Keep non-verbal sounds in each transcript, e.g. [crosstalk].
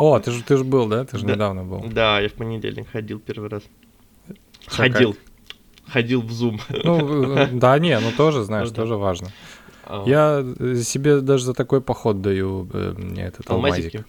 О, ты же ты же был, да? Ты же Да. недавно был. Да, я в понедельник ходил первый раз. Чё, Ходил. Ходил в Zoom. Ну, э, [laughs] да, не, ну тоже, знаешь, Ну да. тоже важно. А, Я э, себе даже за такой поход даю э, мне этот алмазик. алмазики.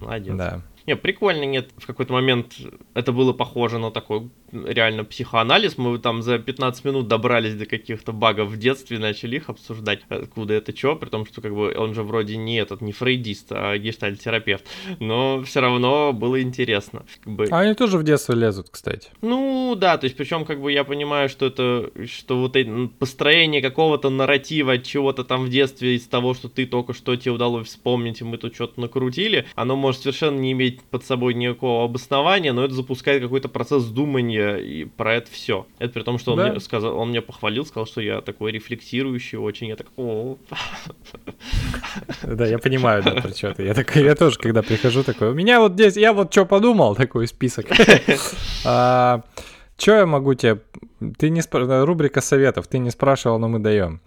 Молодец. Да. Не, прикольно, нет, в какой-то момент это было похоже на такой реально психоанализ. Мы там за 15 минут добрались до каких-то багов в детстве, начали их обсуждать, откуда это что, при том, что как бы он же вроде не этот, не фрейдист, а гештальтерапевт. Но все равно было интересно. Как бы, А они тоже в детство лезут, кстати. Ну, да, то есть, причем, как бы я понимаю, что это, что вот это построение какого-то нарратива, чего-то там в детстве из того, что ты только что тебе удалось вспомнить, и мы тут что-то накрутили, оно может совершенно не иметь под собой никакого обоснования, но это запускает какой-то процесс думания и про это все. Это при том, что он, Да. мне сказал, он меня похвалил, сказал, что я такой рефлексирующий очень, я так, о, Да, я понимаю, да, про что ты. Я, такой, я тоже, когда прихожу, такой, у меня вот здесь, я вот что подумал, такой список. [laughs] А, Что я могу тебе... Ты не спр- Рубрика советов, ты не спрашивал, но мы даем.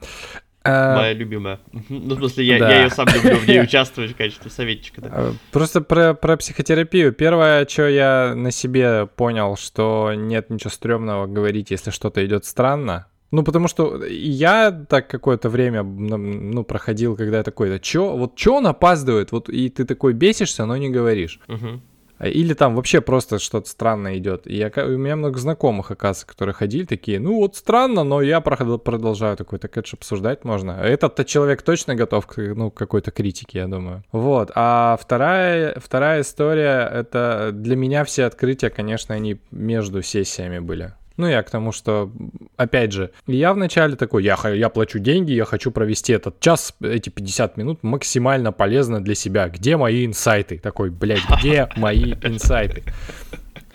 А, моя любимая. Ну, в смысле, я, Да. я ее сам люблю в ней [laughs] участвовать в качестве советчика. Да. Э, Просто про, про психотерапию. Первое, что я на себе понял, что нет ничего стрёмного говорить, если что-то идет странно. Ну, потому что я так какое-то время ну, проходил, когда я такой, да чё, вот чё он опаздывает? Вот и ты такой бесишься, но не говоришь. Мгм. А Или там вообще просто что-то странное идет. И я, у меня много знакомых, оказывается, которые ходили такие, ну вот странно, но я продолжаю такой, так это же обсуждать можно. А Этот-то человек точно готов к ну, какой-то критике, я думаю. Вот. А вторая, вторая история, это для меня все открытия, конечно, они между сессиями были. Ну, я к тому, что, опять же, я вначале такой, я, я плачу деньги, я хочу провести этот час, эти 50 минут максимально полезно для себя. Где мои инсайты? Такой, блядь, где [laughs] мои инсайты?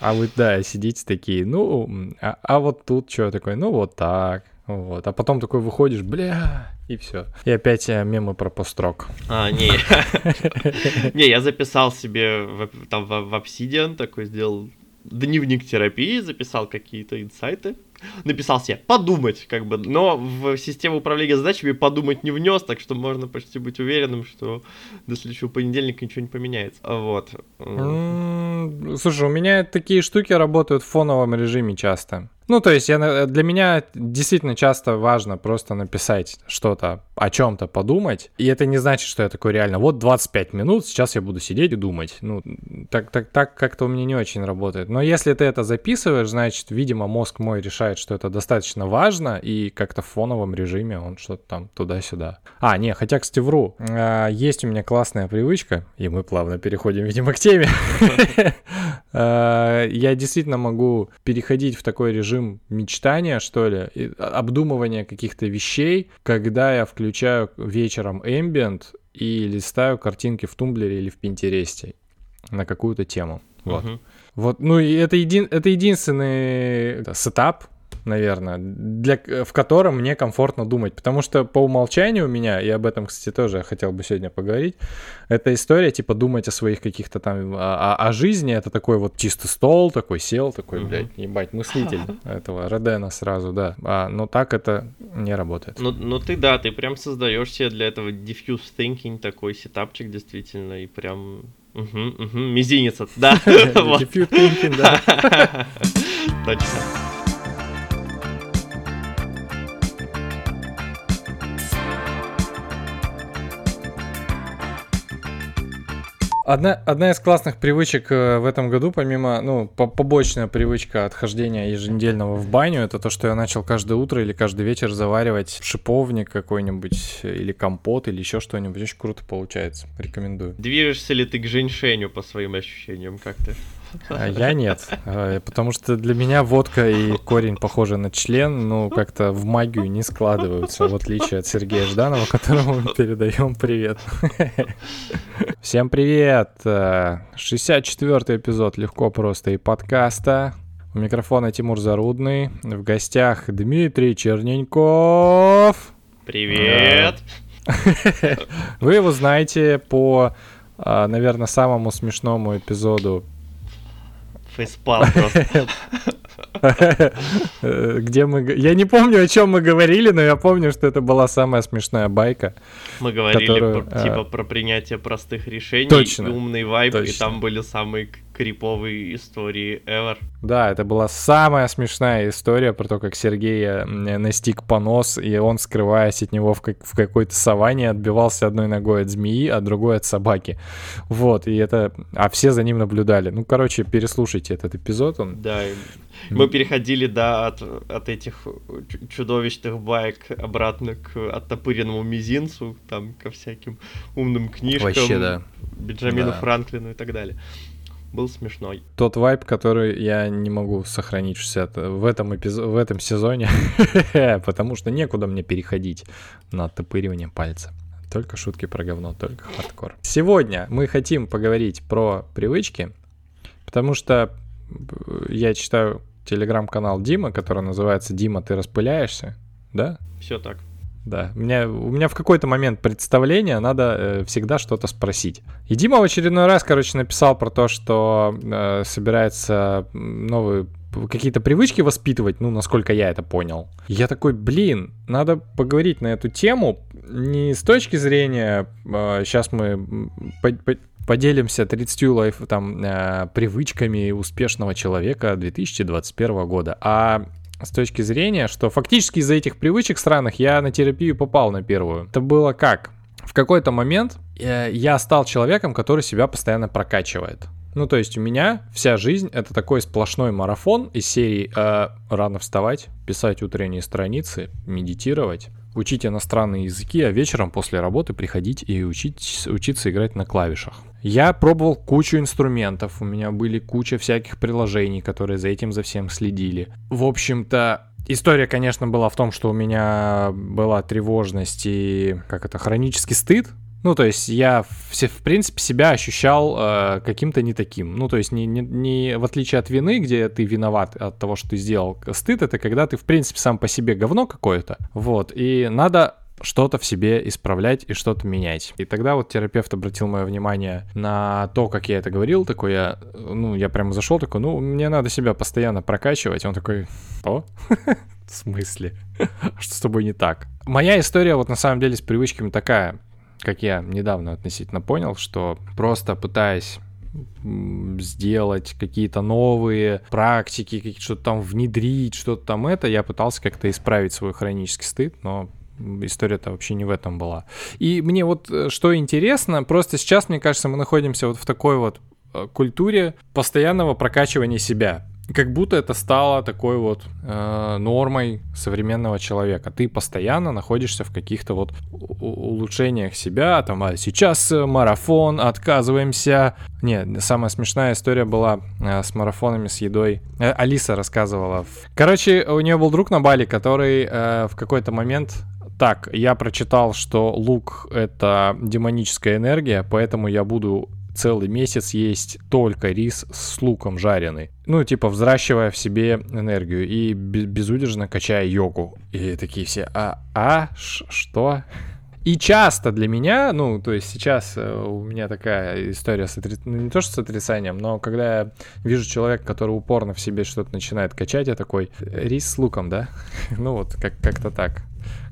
А вы, да, сидите такие, ну, а, а вот тут что такое, ну, вот так, вот. А потом такой выходишь, бля, и все. И опять э, мемы про построк. А, не. [laughs] Не, я записал себе там в Obsidian, такой сделал дневник терапии, записал какие-то инсайты. Написал себе подумать, как бы, но в систему управления задачами подумать не внес, так что можно почти быть уверенным, что до следующего понедельника ничего не поменяется. Вот. Слушай, у меня такие штуки работают в фоновом режиме часто. Ну, то есть я, на- для меня действительно часто важно просто написать что-то, о чем-то подумать. И это не значит, что я такой реально, вот 25 минут, сейчас я буду сидеть и думать. Ну, так, так, так как-то у меня не очень работает. Но если ты это записываешь, значит, видимо, мозг мой решает, что это достаточно важно, и как-то в фоновом режиме он что-то там туда-сюда. А, не, хотя, кстати, вру. А, Есть у меня классная привычка, и мы плавно переходим, видимо, к теме. [laughs] А, Я действительно могу переходить в такой режим мечтания, что ли, обдумывания каких-то вещей, когда я включаю вечером ambient и листаю картинки в Тумблере или в Пинтересте на какую-то тему. Вот. Мгм. Вот, ну и это, един, это единственный да, setup, наверное, для, в котором мне комфортно думать. Потому что по умолчанию у меня, и об этом, кстати, тоже хотел бы сегодня поговорить, эта история, типа, думать о своих каких-то там, о, о- о жизни, это такой вот чистый стол, такой сел, такой, Мгм. блядь, ебать, мыслитель [laughs] этого Родена сразу, да. А, но так это не работает. Ну, ну ты да, ты прям создаешь себе для этого diffuse thinking такой сетапчик действительно, и прям... Мгм, мгм, мизинец, да. [laughs] [laughs] Diffuse thinking, да. Точно. Одна, одна из классных привычек э, в этом году, помимо, ну, по- побочная привычка отхождения еженедельного в баню, это то, что я начал каждое утро или каждый вечер заваривать шиповник какой-нибудь, или компот, или еще что-нибудь. Очень круто получается. Рекомендую. Движешься ли ты к женьшеню по своим ощущениям, как ты? А я нет, э, потому что для меня водка и корень похожи на член, ну, как-то в магию не складываются, в отличие от Сергея Жданова, которому мы передаем привет. [laughs] Всем привет! э, 64-й эпизод «Легко, просто» и подкаста. У микрофона Тимур Зарудный, в гостях Дмитрий Черненьков. Привет! [laughs] Вы его знаете по, наверное, самому смешному эпизоду Фейспал просто. [laughs] Где мы... Я не помню, о чем мы говорили, но я помню, что это была самая смешная байка. Мы говорили которую, про, типа про принятие простых решений, точно, умный вайп, точно. и там были самые криповые истории ever. Да, это была самая смешная история про то, как Сергей настиг понос, и он, скрываясь от него в, как, в какой-то саванне, отбивался одной ногой от змеи, а другой от собаки. Вот, и это... А все за ним наблюдали. Ну, короче, переслушайте этот эпизод. Он... Да, мы переходили, да, от, от этих чудовищных баек обратно к оттопыренному мизинцу, там, ко всяким умным книжкам. Вообще, да. Бенджамину да. Франклину и так далее был смешной. Тот вайп, который я не могу сохранить в, 60, в, этом, эпизод, в этом сезоне, [laughs] потому что некуда мне переходить на оттопыривание пальца. Только шутки про говно, только хардкор. Сегодня мы хотим поговорить про привычки, потому что я читаю телеграм-канал Дима, который называется «Дима, ты распыляешься», да? Все так. Да, у меня, у меня в какой-то момент представления надо э, всегда что-то спросить. И Дима в очередной раз, короче, написал про то, что э, собирается новые какие-то привычки воспитывать, ну, насколько я это понял. Я такой, блин, надо поговорить на эту тему не с точки зрения, э, сейчас мы по по поделимся 30 лайф, там, э, привычками успешного человека 2021 года, а с точки зрения, что фактически из-за этих привычек странных я на терапию попал на первую. Это было как? В какой-то момент э, я стал человеком, который себя постоянно прокачивает. Ну, то есть у меня вся жизнь это такой сплошной марафон из серии э, рано вставать, писать утренние страницы, медитировать, учить иностранные языки, а вечером после работы приходить и учить, учиться играть на клавишах. Я пробовал кучу инструментов, у меня были куча всяких приложений, которые за этим за всем следили. В общем-то, История, конечно, была в том, что у меня была тревожность и, как это, хронический стыд. Ну, то есть я, все, в принципе, себя ощущал э, каким-то не таким. Ну, то есть не, не, не в отличие от вины, где ты виноват от того, что ты сделал. Стыд — это когда ты, в принципе, сам по себе говно какое-то. Вот, и надо что-то в себе исправлять и что-то менять. И тогда вот терапевт обратил мое внимание на то, как я это говорил, такой я, ну, я прямо зашел, такой, ну, мне надо себя постоянно прокачивать. Он такой, о, [laughs] в смысле? [laughs] Что с тобой не так? Моя история вот на самом деле с привычками такая, как я недавно относительно понял, что просто пытаясь сделать какие-то новые практики, что-то там внедрить, что-то там это, я пытался как-то исправить свой хронический стыд, но история-то вообще не в этом была. И мне вот э, что интересно, просто сейчас, мне кажется, мы находимся вот в такой вот э, культуре постоянного прокачивания себя. Как будто это стало такой вот э, нормой современного человека. Ты постоянно находишься в каких-то вот улучшениях себя. Там, а сейчас э, марафон, отказываемся. Не, самая смешная история была э, с марафонами с едой. Э, Алиса рассказывала. Короче, у нее был друг на Бали, который э, в какой-то момент так, я прочитал, что лук — это демоническая энергия, поэтому я буду целый месяц есть только рис с луком жареный. Ну, типа, взращивая в себе энергию и безудержно качая йогу. И такие все, а, а, что? И часто для меня, ну, то есть сейчас э, у меня такая история с отри... ну, не то что с отрицанием, но когда я вижу человека, который упорно в себе что-то начинает качать, я такой, рис с луком, да? [laughs] ну вот, как- как-то так.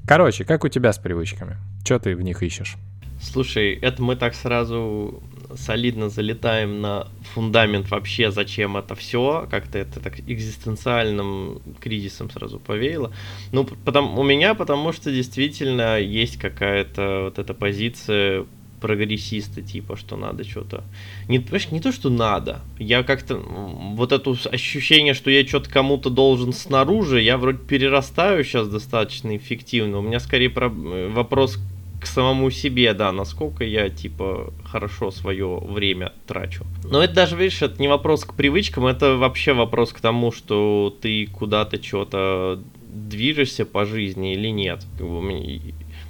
Короче, как у тебя с привычками? Что ты в них ищешь? Слушай, это мы так сразу солидно залетаем на фундамент вообще, зачем это все, как-то это так экзистенциальным кризисом сразу повеяло. Ну, потому, у меня потому что действительно есть какая-то вот эта позиция прогрессиста, типа, что надо что-то. Не, не то, что надо. Я как-то вот это ощущение, что я что-то кому-то должен снаружи, я вроде перерастаю сейчас достаточно эффективно. У меня скорее про... Э, вопрос самому себе, да, насколько я, типа, хорошо свое время трачу. Но это даже, видишь, это не вопрос к привычкам, это вообще вопрос к тому, что ты куда-то что-то движешься по жизни или нет.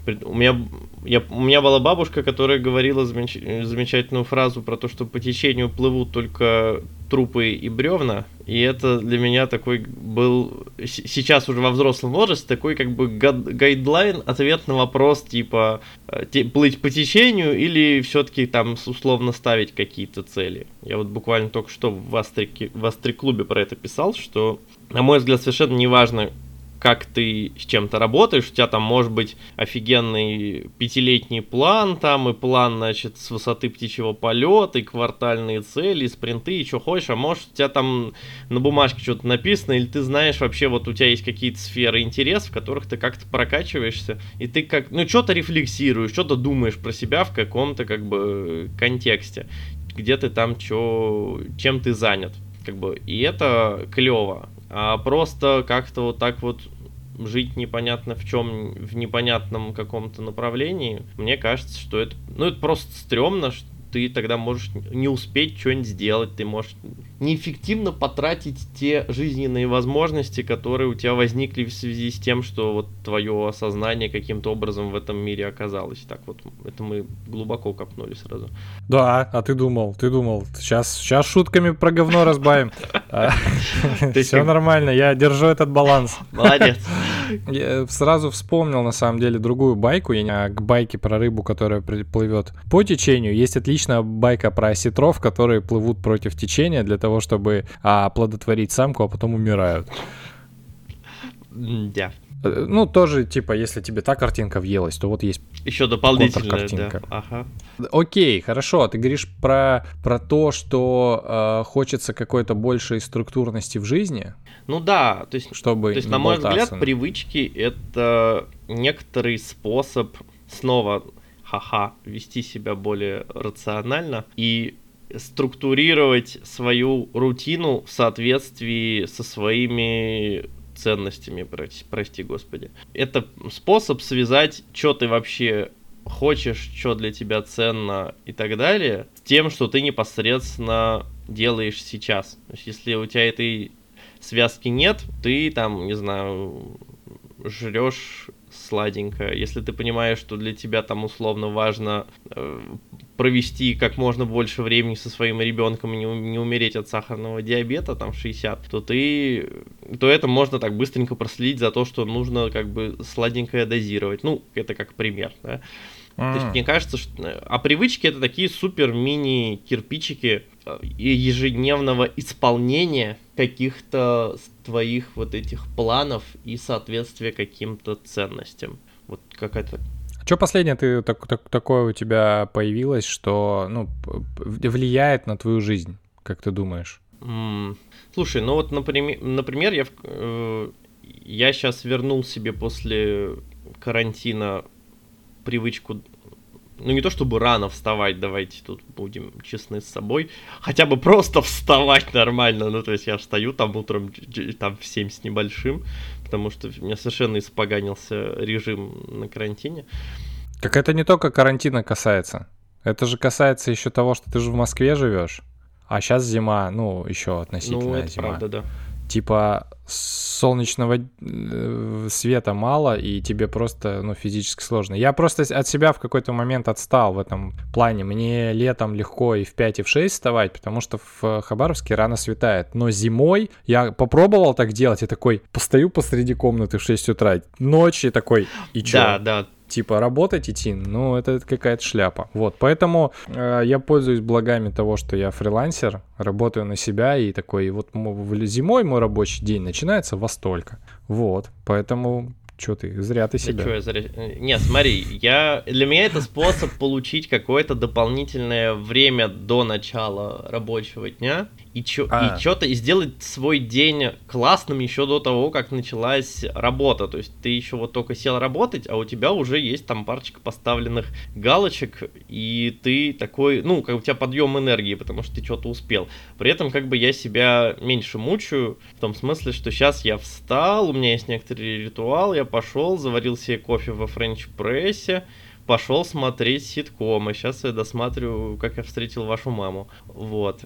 У меня, я, у меня была бабушка, которая говорила замеч, замечательную фразу про то, что по течению плывут только трупы и бревна. И это для меня такой был, сейчас уже во взрослом возрасте, такой как бы гайдлайн, ответ на вопрос, типа, э, те, плыть по течению или все-таки там условно ставить какие-то цели. Я вот буквально только что в Астрике, в Астри-клубе про это писал, что, на мой взгляд, совершенно неважно, как ты с чем-то работаешь, у тебя там может быть офигенный пятилетний план там, и план, значит, с высоты птичьего полета, и квартальные цели, и спринты, и что хочешь, а может у тебя там на бумажке что-то написано, или ты знаешь вообще, вот у тебя есть какие-то сферы интересов, в которых ты как-то прокачиваешься, и ты как, ну, что-то рефлексируешь, что-то думаешь про себя в каком-то, как бы, контексте, где ты там, чё, чем ты занят, как бы, и это клево, а просто как-то вот так вот жить непонятно в чем, в непонятном каком-то направлении, мне кажется, что это, ну, это просто стрёмно, что ты тогда можешь не успеть что-нибудь сделать, ты можешь неэффективно потратить те жизненные возможности, которые у тебя возникли в связи с тем, что вот твое осознание каким-то образом в этом мире оказалось. Так вот, это мы глубоко копнули сразу. Да, а ты думал, ты думал, сейчас, сейчас шутками про говно разбавим. А, [laughs] Все нормально, я держу этот баланс. Молодец. [laughs] Я сразу вспомнил, на самом деле, другую байку, я к байке про рыбу, которая плывет по течению. Есть отличная байка про осетров, которые плывут против течения для того, чтобы а, оплодотворить самку, а потом умирают. Да. Э, ну, тоже, типа, если тебе та картинка въелась, то вот есть еще дополнительная картинка. Да. Ага. Окей, хорошо. А ты говоришь про, про то, что э, хочется какой-то большей структурности в жизни. Ну да, то есть, чтобы то есть на мой взгляд, привычки это некоторый способ снова ха-ха, вести себя более рационально и структурировать свою рутину в соответствии со своими ценностями, прости, прости господи. Это способ связать, что ты вообще хочешь, что для тебя ценно и так далее, с тем, что ты непосредственно делаешь сейчас. То есть, если у тебя этой связки нет, ты там, не знаю, жрешь сладенько. Если ты понимаешь, что для тебя там условно важно э, провести как можно больше времени со своим ребенком и не, не умереть от сахарного диабета, там 60, то ты, то это можно так быстренько проследить за то, что нужно как бы сладенькое дозировать. Ну, это как пример, да. Mm. То есть мне кажется, что... Э, а привычки это такие супер мини кирпичики э, ежедневного исполнения каких-то твоих вот этих планов и соответствия каким-то ценностям. Вот какая-то что последнее ты так, так, такое у тебя появилось, что ну, влияет на твою жизнь, как ты думаешь? Mm. Слушай, ну вот, например, например я, э, я сейчас вернул себе после карантина привычку ну не то чтобы рано вставать, давайте тут будем честны с собой, хотя бы просто [laughs] вставать нормально, ну то есть я встаю там утром там в 7 с небольшим, потому что у меня совершенно испоганился режим на карантине. Как это не только карантина касается, это же касается еще того, что ты же в Москве живешь, а сейчас зима, ну еще относительно ну, это зима. правда, да типа солнечного э, света мало, и тебе просто, ну, физически сложно. Я просто от себя в какой-то момент отстал в этом плане. Мне летом легко и в 5, и в 6 вставать, потому что в Хабаровске рано светает. Но зимой я попробовал так делать, и такой, постою посреди комнаты в 6 утра, ночи такой, и чё? Да, да, типа работать идти, ну это какая-то шляпа. Вот, поэтому э, я пользуюсь благами того, что я фрилансер, работаю на себя и такой, вот зимой мой рабочий день начинается во столько. Вот, поэтому Че ты, зря ты себя. Да я зря... Нет, смотри, я... для меня это способ получить какое-то дополнительное время до начала рабочего дня и, чё... а. и что-то и сделать свой день классным еще до того, как началась работа. То есть ты еще вот только сел работать, а у тебя уже есть там парочка поставленных галочек, и ты такой, ну, как у тебя подъем энергии, потому что ты что-то успел. При этом как бы я себя меньше мучаю, в том смысле, что сейчас я встал, у меня есть некоторый ритуал, я пошел, заварил себе кофе во френч-прессе, пошел смотреть ситкомы. Сейчас я досматриваю, как я встретил вашу маму. Вот.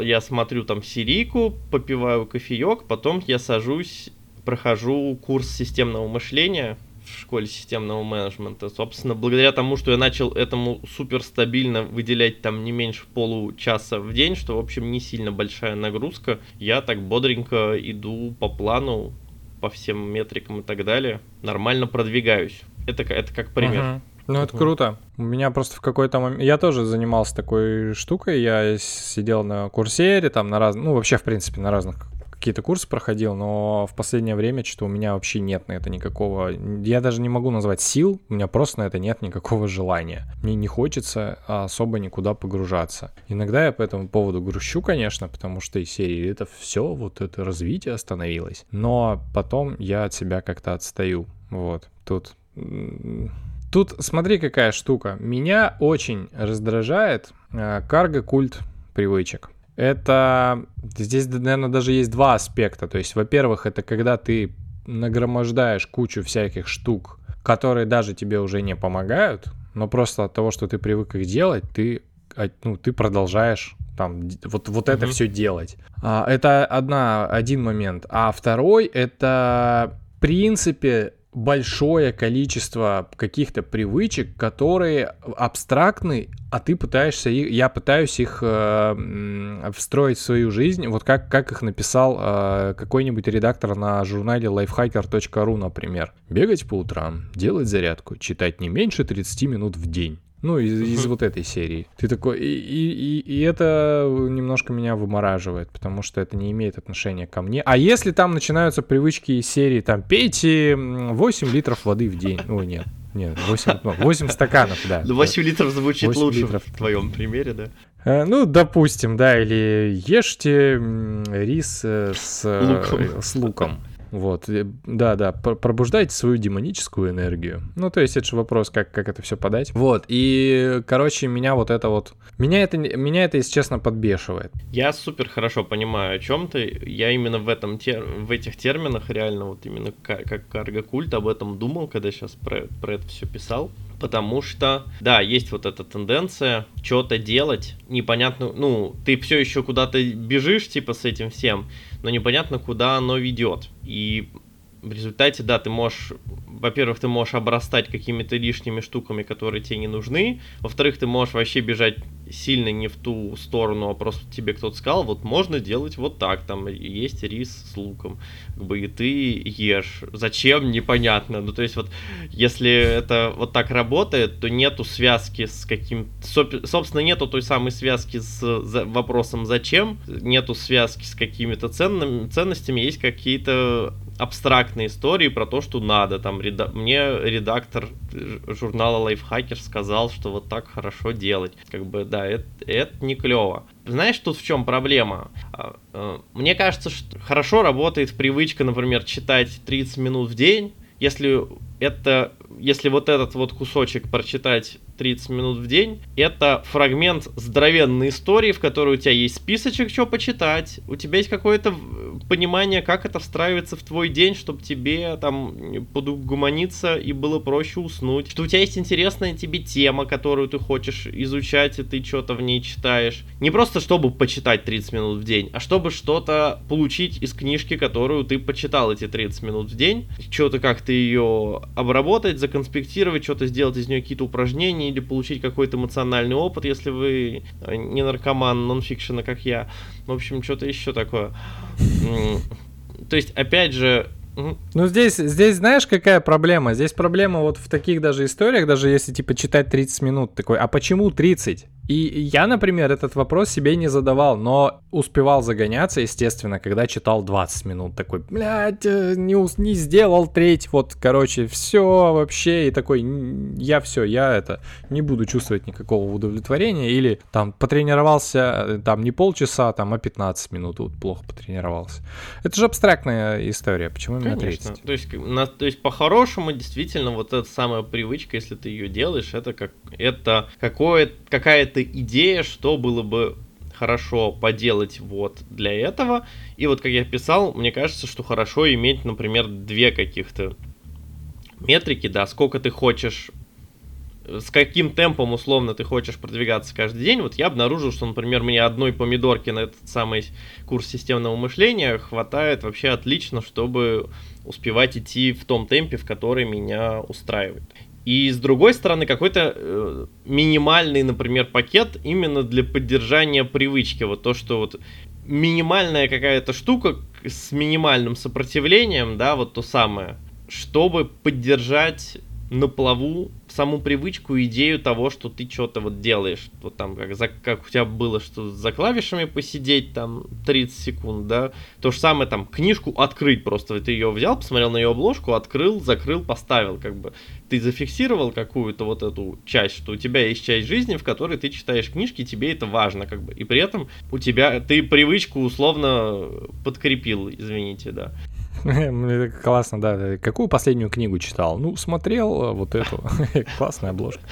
Я смотрю там Сирику, попиваю кофеек, потом я сажусь, прохожу курс системного мышления в школе системного менеджмента. Собственно, благодаря тому, что я начал этому супер стабильно выделять там не меньше получаса в день, что, в общем, не сильно большая нагрузка, я так бодренько иду по плану, по всем метрикам и так далее, нормально продвигаюсь. Это, это как пример. Uh-huh. Ну, это круто. У меня просто в какой-то момент... Я тоже занимался такой штукой. Я сидел на курсере, там на разных... Ну, вообще, в принципе, на разных какие-то курсы проходил, но в последнее время что-то у меня вообще нет на это никакого... Я даже не могу назвать сил, у меня просто на это нет никакого желания. Мне не хочется особо никуда погружаться. Иногда я по этому поводу грущу, конечно, потому что из серии это все, вот это развитие остановилось. Но потом я от себя как-то отстаю. Вот, тут... Тут смотри, какая штука. Меня очень раздражает э, карго-культ привычек это здесь, наверное, даже есть два аспекта. То есть, во-первых, это когда ты нагромождаешь кучу всяких штук, которые даже тебе уже не помогают, но просто от того, что ты привык их делать, ты, ну, ты продолжаешь там вот, вот mm-hmm. это все делать. А, это одна, один момент. А второй это, в принципе, большое количество каких-то привычек, которые абстрактны, а ты пытаешься, я пытаюсь их э, встроить в свою жизнь, вот как, как их написал э, какой-нибудь редактор на журнале lifehacker.ru, например. Бегать по утрам, делать зарядку, читать не меньше 30 минут в день. Ну, из, из вот этой серии. Ты такой... И, и, и это немножко меня вымораживает, потому что это не имеет отношения ко мне. А если там начинаются привычки из серии, там, пейте 8 литров воды в день. Ой, нет. Нет, 8, ну, 8 стаканов, да. 8 литров звучит 8 лучше литров. в твоем примере, да? Э, ну, допустим, да, или ешьте рис э, с луком. С луком. Вот, да-да, пробуждайте свою демоническую энергию. Ну, то есть это же вопрос, как, как это все подать. Вот, и, короче, меня вот это вот... Меня это, меня это, если честно, подбешивает. Я супер хорошо понимаю, о чем ты. Я именно в, этом тер... в этих терминах реально вот именно как, как карго-культ об этом думал, когда сейчас про, про это все писал потому что, да, есть вот эта тенденция что-то делать, непонятно, ну, ты все еще куда-то бежишь, типа, с этим всем, но непонятно, куда оно ведет. И в результате, да, ты можешь, во-первых, ты можешь обрастать какими-то лишними штуками, которые тебе не нужны, во-вторых, ты можешь вообще бежать сильно не в ту сторону, а просто тебе кто-то сказал, вот можно делать вот так, там есть рис с луком, как бы и ты ешь. Зачем, непонятно. Ну, то есть вот, если это вот так работает, то нету связки с каким... Собственно, нету той самой связки с вопросом «зачем?», нету связки с какими-то ценными, ценностями, есть какие-то абстрактные истории про то, что надо. Там реда... мне редактор журнала Lifehacker сказал, что вот так хорошо делать. Как бы, да, это, это не клево. Знаешь, тут в чем проблема? А, э, мне кажется, что хорошо работает привычка, например, читать 30 минут в день, если это, если вот этот вот кусочек прочитать 30 минут в день. Это фрагмент здоровенной истории, в которой у тебя есть списочек, что почитать, у тебя есть какое-то понимание, как это встраивается в твой день, чтобы тебе там подугуманиться и было проще уснуть, что у тебя есть интересная тебе тема, которую ты хочешь изучать, и ты что-то в ней читаешь. Не просто чтобы почитать 30 минут в день, а чтобы что-то получить из книжки, которую ты почитал эти 30 минут в день, что-то как-то ее обработать, законспектировать, что-то сделать из нее какие-то упражнения или получить какой-то эмоциональный опыт, если вы э, не наркоман нонфикшена, как я. В общем, что-то еще такое. То есть, опять же, ну, здесь, здесь знаешь, какая проблема? Здесь проблема вот в таких даже историях, даже если, типа, читать 30 минут, такой, а почему 30? И я, например, этот вопрос себе не задавал, но успевал загоняться, естественно, когда читал 20 минут. Такой, блядь, э, не, не сделал треть, вот, короче, все вообще. И такой, я все, я это, не буду чувствовать никакого удовлетворения. Или там потренировался, э, там не полчаса, там, а 15 минут, вот плохо потренировался. Это же абстрактная история, почему именно Конечно. 30? То есть, на, то есть по-хорошему, действительно, вот эта самая привычка, если ты ее делаешь, это как, это какое, какая-то какая-то идея, что было бы хорошо поделать вот для этого. И вот как я писал, мне кажется, что хорошо иметь, например, две каких-то метрики, да, сколько ты хочешь с каким темпом условно ты хочешь продвигаться каждый день. Вот я обнаружил, что, например, мне одной помидорки на этот самый курс системного мышления хватает вообще отлично, чтобы успевать идти в том темпе, в который меня устраивает. И с другой стороны, какой-то э, минимальный, например, пакет именно для поддержания привычки. Вот то, что вот минимальная какая-то штука с минимальным сопротивлением, да, вот то самое, чтобы поддержать на плаву саму привычку, идею того, что ты что-то вот делаешь. Вот там, как, за, как у тебя было, что за клавишами посидеть там 30 секунд, да. То же самое там, книжку открыть просто. Ты ее взял, посмотрел на ее обложку, открыл, закрыл, поставил, как бы. Ты зафиксировал какую-то вот эту часть, что у тебя есть часть жизни, в которой ты читаешь книжки, тебе это важно, как бы. И при этом у тебя, ты привычку условно подкрепил, извините, да. [laughs] Это классно, да. Какую последнюю книгу читал? Ну, смотрел э, вот эту. [laughs] Классная обложка.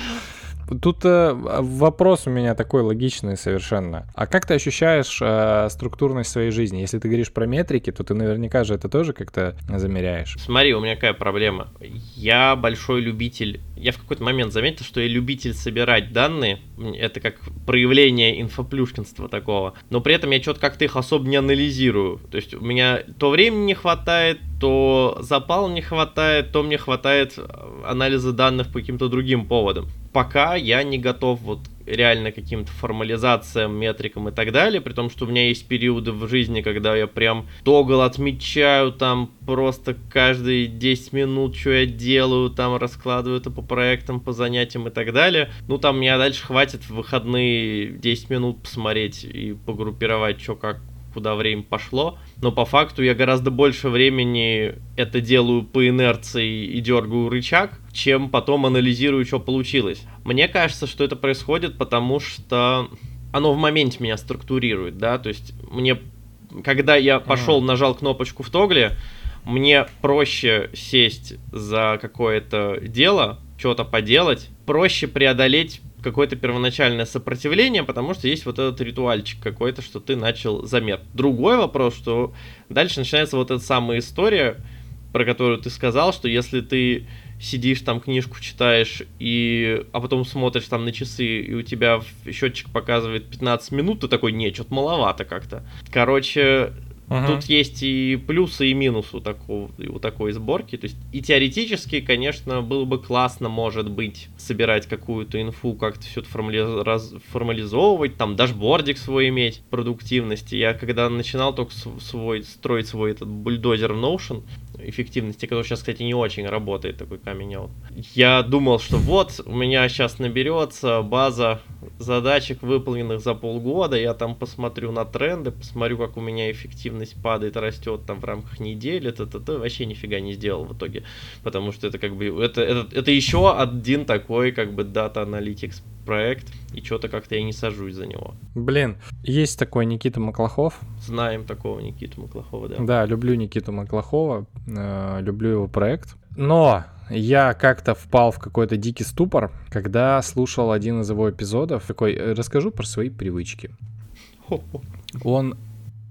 Тут э, вопрос у меня такой логичный совершенно. А как ты ощущаешь э, структурность своей жизни? Если ты говоришь про метрики, то ты наверняка же это тоже как-то замеряешь. Смотри, у меня какая проблема. Я большой любитель... Я в какой-то момент заметил, что я любитель собирать данные. Это как проявление инфоплюшкинства такого. Но при этом я что-то как-то их особо не анализирую. То есть у меня то времени не хватает, то запал не хватает, то мне хватает анализа данных по каким-то другим поводам пока я не готов вот реально каким-то формализациям, метрикам и так далее, при том, что у меня есть периоды в жизни, когда я прям тогл отмечаю там просто каждые 10 минут, что я делаю, там раскладываю это по проектам, по занятиям и так далее. Ну, там меня дальше хватит в выходные 10 минут посмотреть и погруппировать, что как куда время пошло, но по факту я гораздо больше времени это делаю по инерции и дергаю рычаг, чем потом анализирую, что получилось. Мне кажется, что это происходит, потому что оно в моменте меня структурирует, да, то есть мне, когда я пошел, нажал кнопочку в тогле, мне проще сесть за какое-то дело, что-то поделать, проще преодолеть какое-то первоначальное сопротивление, потому что есть вот этот ритуальчик какой-то, что ты начал замер. Другой вопрос, что дальше начинается вот эта самая история, про которую ты сказал, что если ты сидишь там книжку читаешь и а потом смотришь там на часы и у тебя счетчик показывает 15 минут, ты такой, не, что-то маловато как-то. Короче, Угу. Тут есть и плюсы, и минусы у, такого, у такой сборки. То есть и теоретически, конечно, было бы классно, может быть, собирать какую-то инфу, как-то все это формали... раз... формализовывать, там дашбордик свой иметь, продуктивности. Я когда начинал только свой, строить свой этот бульдозер в Notion, эффективности, который сейчас, кстати, не очень работает, такой камень Я думал, что вот, у меня сейчас наберется база задачек, выполненных за полгода, я там посмотрю на тренды, посмотрю, как у меня эффективность падает, растет там в рамках недели, т -т -т, вообще нифига не сделал в итоге, потому что это как бы, это, это, это еще один такой как бы дата аналитикс проект, и что-то как-то я не сажусь за него. Блин, есть такой Никита Маклахов. Знаем такого Никиту Маклахова, да. Да, люблю Никиту Маклахова, э, люблю его проект. Но я как-то впал в какой-то дикий ступор, когда слушал один из его эпизодов. Такой, «Э, расскажу про свои привычки. Он,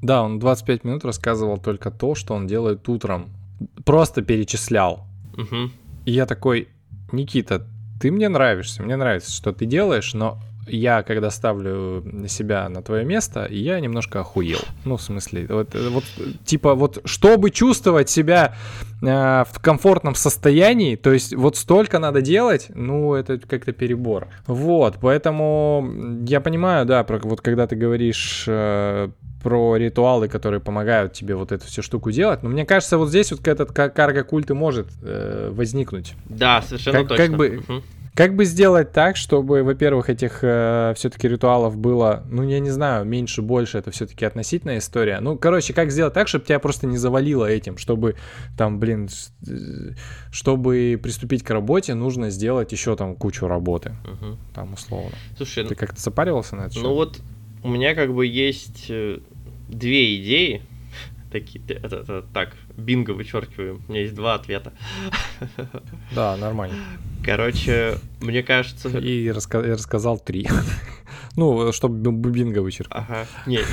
да, он 25 минут рассказывал только то, что он делает утром. Просто перечислял. Угу. И я такой, Никита, ты мне нравишься, мне нравится, что ты делаешь, но я, когда ставлю себя на твое место, я немножко охуел. Ну, в смысле, вот, вот типа, вот, чтобы чувствовать себя э, в комфортном состоянии, то есть вот столько надо делать, ну, это как-то перебор. Вот, поэтому я понимаю, да, про, вот когда ты говоришь э, про ритуалы, которые помогают тебе вот эту всю штуку делать. Но мне кажется, вот здесь вот этот карго-культ и может э, возникнуть. Да, совершенно как, точно. Как бы, угу. Как бы сделать так, чтобы, во-первых, этих э, все-таки ритуалов было, ну, я не знаю, меньше, больше, это все-таки относительная история. Ну, короче, как сделать так, чтобы тебя просто не завалило этим, чтобы там, блин, э, чтобы приступить к работе, нужно сделать еще там кучу работы. Угу. Там условно. Слушай, ты как-то запаривался на это? Ну вот у меня как бы есть э, две идеи. Такие, это, это, так, бинго вычеркиваем. У меня есть два ответа. Да, нормально. Короче, мне кажется... И раска- я рассказал три. Ну, чтобы бинго вычеркнуть. Ага. Нет.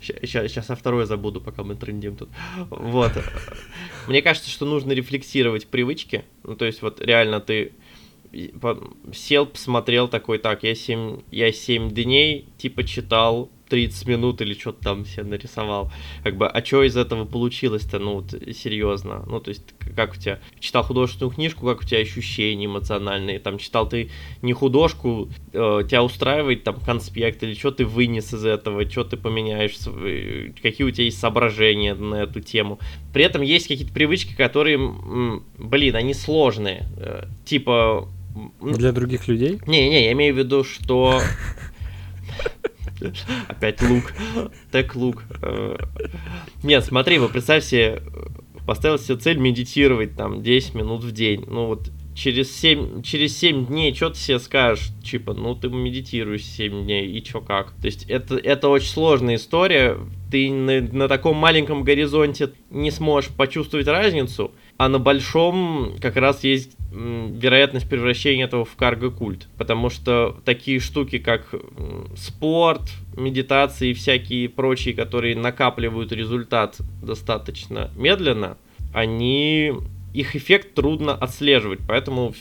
Сейчас, сейчас я второе забуду, пока мы трендим тут. Вот. Мне кажется, что нужно рефлексировать привычки. Ну, то есть, вот реально ты сел, посмотрел такой, так, я 7, я 7 дней, типа, читал 30 минут или что-то там себе нарисовал. Как бы, а что из этого получилось-то, ну, вот, серьезно? Ну, то есть, как у тебя, читал художественную книжку, как у тебя ощущения эмоциональные, там, читал ты не художку, э, тебя устраивает там конспект, или что ты вынес из этого, что ты поменяешь, какие у тебя есть соображения на эту тему. При этом есть какие-то привычки, которые, блин, они сложные. Э, типа... Для других людей? Не-не, я имею в виду, что [laughs] Опять лук. Так лук. Нет, смотри, вы представь себе, поставил себе цель медитировать там 10 минут в день. Ну вот через 7, через 7 дней что ты себе скажешь? Типа, ну ты медитируешь 7 дней, и чё как? То есть это, это очень сложная история. Ты на, на таком маленьком горизонте не сможешь почувствовать разницу, а на большом как раз есть вероятность превращения этого в карго-культ. Потому что такие штуки, как спорт, медитации и всякие прочие, которые накапливают результат достаточно медленно, они их эффект трудно отслеживать, поэтому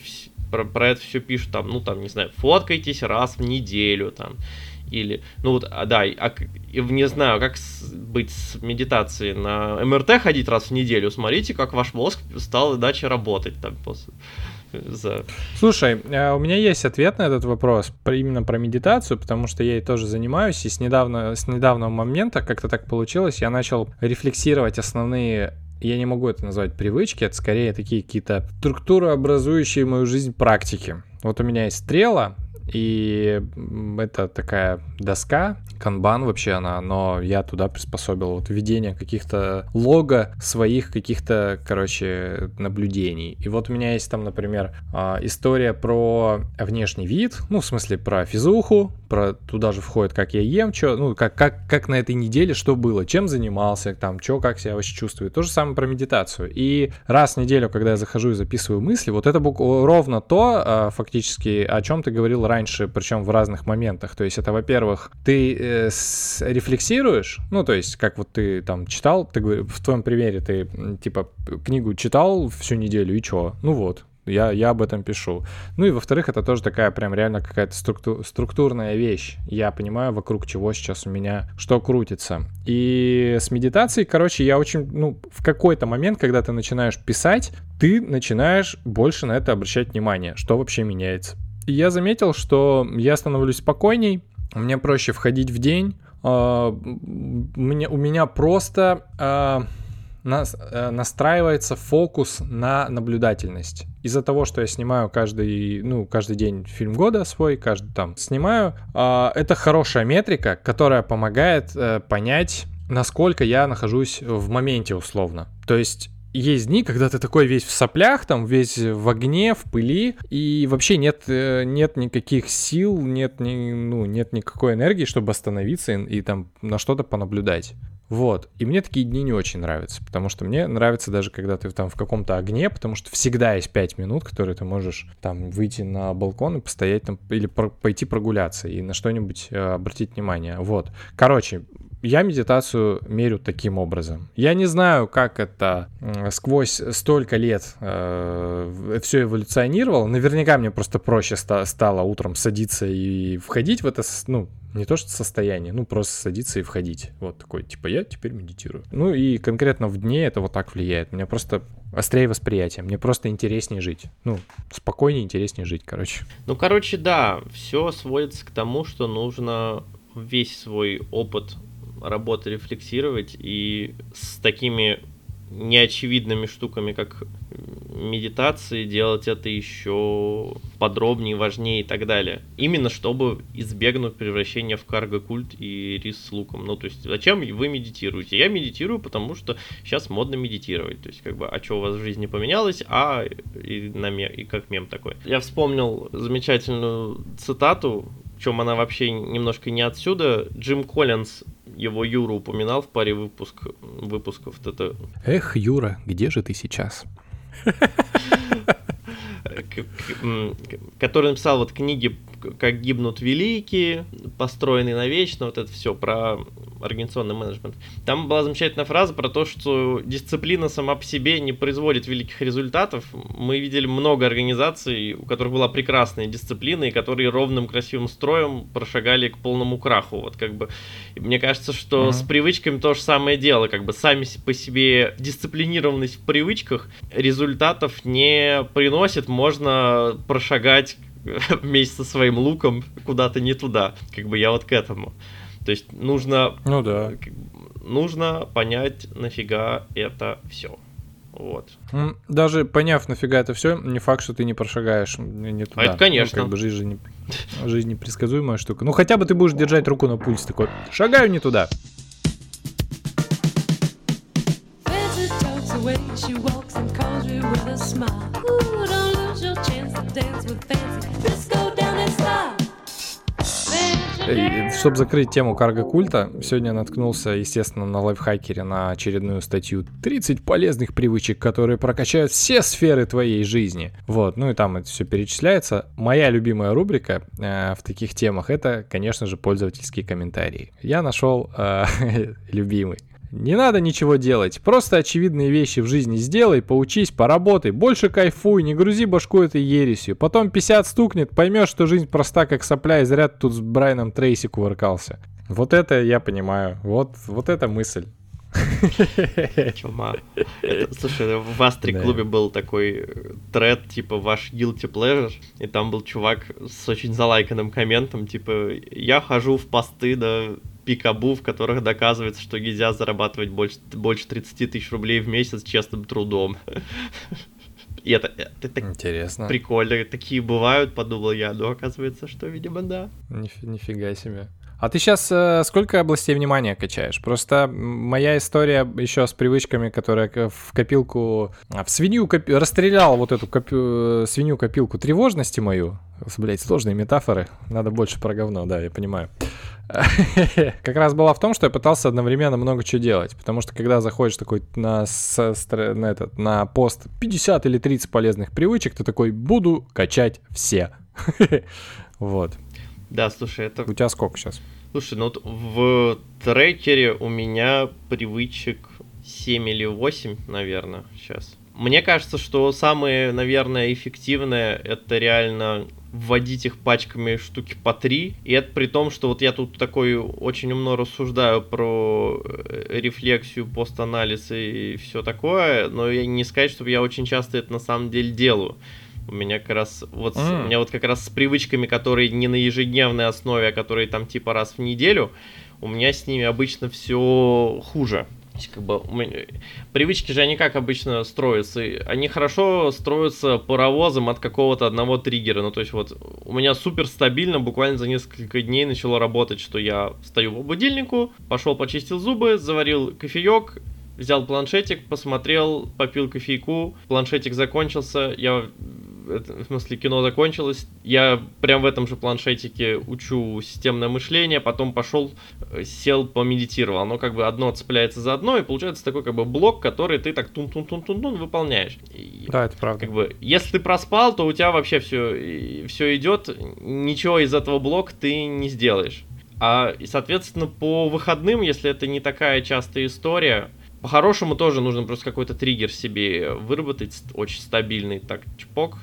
про, про это все пишут там, ну там, не знаю, фоткайтесь раз в неделю там, или, ну вот, а, да, а, не знаю, как с, быть с медитацией на МРТ ходить раз в неделю, смотрите, как ваш мозг стал иначе работать там после за... Слушай, э, у меня есть ответ на этот вопрос именно про медитацию, потому что я ей тоже занимаюсь, и с, недавно, с недавнего момента как-то так получилось, я начал рефлексировать основные я не могу это назвать привычки, это скорее такие какие-то структурообразующие мою жизнь практики. Вот у меня есть стрела, и это такая доска, канбан вообще она, но я туда приспособил вот введение каких-то лого своих каких-то, короче, наблюдений. И вот у меня есть там, например, а, история про внешний вид, ну, в смысле, про физуху, про туда же входит, как я ем, что, ну, как, как, как на этой неделе что было, чем занимался, там, что, как себя вообще чувствую. То же самое про медитацию. И раз в неделю, когда я захожу и записываю мысли, вот это ровно то, а, фактически, о чем ты говорил раньше, раньше, причем в разных моментах. То есть это, во-первых, ты э, рефлексируешь, ну, то есть как вот ты там читал, ты в твоем примере ты типа книгу читал всю неделю и чё? Ну вот, я, я об этом пишу. Ну и во-вторых, это тоже такая прям реально какая-то структу, структурная вещь. Я понимаю, вокруг чего сейчас у меня что крутится. И с медитацией, короче, я очень, ну, в какой-то момент, когда ты начинаешь писать, ты начинаешь больше на это обращать внимание, что вообще меняется я заметил, что я становлюсь спокойней, мне проще входить в день, у, меня, у меня просто нас, uh, настраивается фокус на наблюдательность. Из-за того, что я снимаю каждый, ну, каждый день фильм года свой, каждый там снимаю, это хорошая метрика, которая помогает э, понять, насколько я нахожусь в моменте условно. То есть есть дни, когда ты такой весь в соплях, там весь в огне, в пыли, и вообще нет, э, нет никаких сил, нет, ни, ну, нет никакой энергии, чтобы остановиться и, и там на что-то понаблюдать. Вот. И мне такие дни не очень нравятся, потому что мне нравится даже, когда ты там в каком-то огне, потому что всегда есть 5 минут, которые ты можешь там выйти на балкон и постоять там, или про- пойти прогуляться и на что-нибудь э, обратить внимание. Вот. Короче, я медитацию мерю таким образом. Я не знаю, как это сквозь столько лет э, все эволюционировало. Наверняка мне просто проще ста- стало утром садиться и входить в это, ну, не то что состояние, ну, просто садиться и входить. Вот такой, типа, я теперь медитирую. Ну, и конкретно в дне это вот так влияет. Мне просто острее восприятие. Мне просто интереснее жить. Ну, спокойнее, интереснее жить, короче. Ну, короче, да, все сводится к тому, что нужно весь свой опыт работы рефлексировать и с такими неочевидными штуками, как медитации, делать это еще подробнее, важнее и так далее. Именно чтобы избегнуть превращения в карго-культ и рис с луком. Ну, то есть, зачем вы медитируете? Я медитирую, потому что сейчас модно медитировать. То есть, как бы, а что у вас в жизни поменялось? А, и, на мем, и как мем такой. Я вспомнил замечательную цитату, чем она вообще немножко не отсюда. Джим Коллинз его Юра упоминал в паре выпуск, выпусков. Это... Эх, Юра, где же ты сейчас? Который написал вот книги «Как гибнут великие», «Построенный навечно», вот это все про организационный менеджмент. Там была замечательная фраза про то, что дисциплина сама по себе не производит великих результатов. Мы видели много организаций, у которых была прекрасная дисциплина, и которые ровным красивым строем прошагали к полному краху. Вот как бы мне кажется, что mm-hmm. с привычками то же самое дело. Как бы сами по себе дисциплинированность в привычках результатов не приносит. Можно прошагать [laughs] вместе со своим луком куда-то не туда. Как бы я вот к этому. То есть нужно... Ну да. Нужно понять, нафига это все. Вот. Даже поняв, нафига это все, не факт, что ты не прошагаешь не туда. А это, конечно. Ну, как бы жизнь, же не... жизнь непредсказуемая штука. Ну, хотя бы ты будешь держать руку на пульсе такой, шагаю не туда. She walks and calls you with a smile. Ooh, don't lose your chance to dance with fancy. Чтобы закрыть тему карго-культа, сегодня наткнулся, естественно, на лайфхакере на очередную статью 30 полезных привычек, которые прокачают все сферы твоей жизни. Вот, ну и там это все перечисляется. Моя любимая рубрика э, в таких темах это, конечно же, пользовательские комментарии. Я нашел э, [laughs] любимый. Не надо ничего делать, просто очевидные вещи в жизни сделай, поучись, поработай, больше кайфуй, не грузи башку этой ересью. Потом 50 стукнет, поймешь, что жизнь проста, как сопля, и зря ты тут с Брайаном Трейси кувыркался. Вот это я понимаю, вот, вот эта мысль. Чума. слушай, в Астри-клубе был такой э, тред, типа, ваш guilty pleasure, и там был чувак с очень залайканным комментом, типа, я хожу в посты, да, пикабу, в которых доказывается, что нельзя зарабатывать больше, больше 30 тысяч рублей в месяц честным трудом. И это, это Интересно. прикольно. Такие бывают, подумал я. Но оказывается, что, видимо, да. Ниф- нифига себе. А ты сейчас э, сколько областей внимания качаешь? Просто моя история еще с привычками, которая в копилку... А, в свинью копи... расстрелял вот эту копи... Э, свинью-копилку тревожности мою. Блять, сложные метафоры. Надо больше про говно, да, я понимаю. [laughs] как раз была в том, что я пытался одновременно много чего делать. Потому что когда заходишь такой на, на, этот, на пост 50 или 30 полезных привычек, ты такой, буду качать все. [laughs] вот. Да, слушай, это... У тебя сколько сейчас? Слушай, ну вот в трекере у меня привычек 7 или 8, наверное, сейчас. Мне кажется, что самое, наверное, эффективное это реально вводить их пачками штуки по три. И это при том, что вот я тут такой очень умно рассуждаю про э, рефлексию, постанализ и все такое, но я не сказать, чтобы я очень часто это на самом деле делаю. У меня как раз вот mm. у меня вот как раз с привычками, которые не на ежедневной основе, а которые там типа раз в неделю, у меня с ними обычно все хуже как бы, привычки же они как обычно строятся? Они хорошо строятся паровозом от какого-то одного триггера. Ну, то есть, вот, у меня супер стабильно, буквально за несколько дней начало работать, что я встаю по будильнику, пошел почистил зубы, заварил кофеек, взял планшетик, посмотрел, попил кофейку, планшетик закончился, я в смысле, кино закончилось. Я прям в этом же планшетике учу системное мышление, потом пошел, э, сел, помедитировал. Оно как бы одно цепляется за одно, и получается такой как бы блок, который ты так тун-тун-тун-тун-тун выполняешь. Да, это правда. Как бы, если ты проспал, то у тебя вообще все, все идет, ничего из этого блока ты не сделаешь. А, и, соответственно, по выходным, если это не такая частая история, по-хорошему тоже нужно просто какой-то триггер себе выработать, очень стабильный, так, чпок,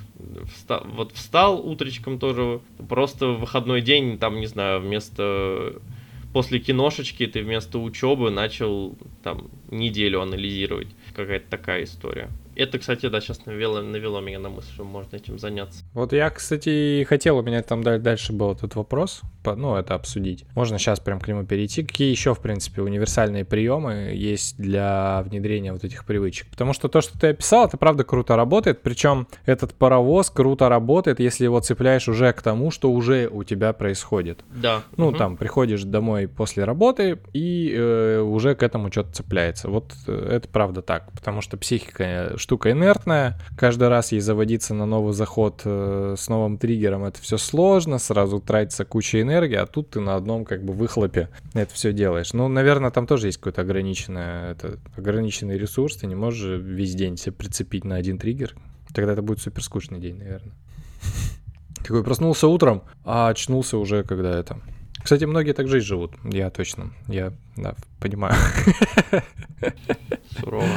вста вот встал утречком тоже, просто выходной день, там, не знаю, вместо, после киношечки ты вместо учебы начал, там, неделю анализировать, какая-то такая история. Это, кстати, да, сейчас навело, навело меня на мысль, что можно этим заняться. Вот я, кстати, хотел, у меня там дальше был этот вопрос, ну, это обсудить. Можно сейчас прям к нему перейти. Какие еще, в принципе, универсальные приемы есть для внедрения вот этих привычек? Потому что то, что ты описал, это правда круто работает. Причем этот паровоз круто работает, если его цепляешь уже к тому, что уже у тебя происходит. Да. Ну, угу. там, приходишь домой после работы и э, уже к этому что-то цепляется. Вот э, это правда так, потому что психика штука инертная. Каждый раз ей заводиться на новый заход э, с новым триггером это все сложно, сразу тратится куча энергии, а тут ты на одном как бы выхлопе это все делаешь. Ну, наверное, там тоже есть какой-то ограниченный, это, ограниченный ресурс, ты не можешь весь день себе прицепить на один триггер. Тогда это будет супер скучный день, наверное. Такой проснулся утром, а очнулся уже когда это Кстати, многие так жизнь живут, я точно, я да, понимаю. Сурово.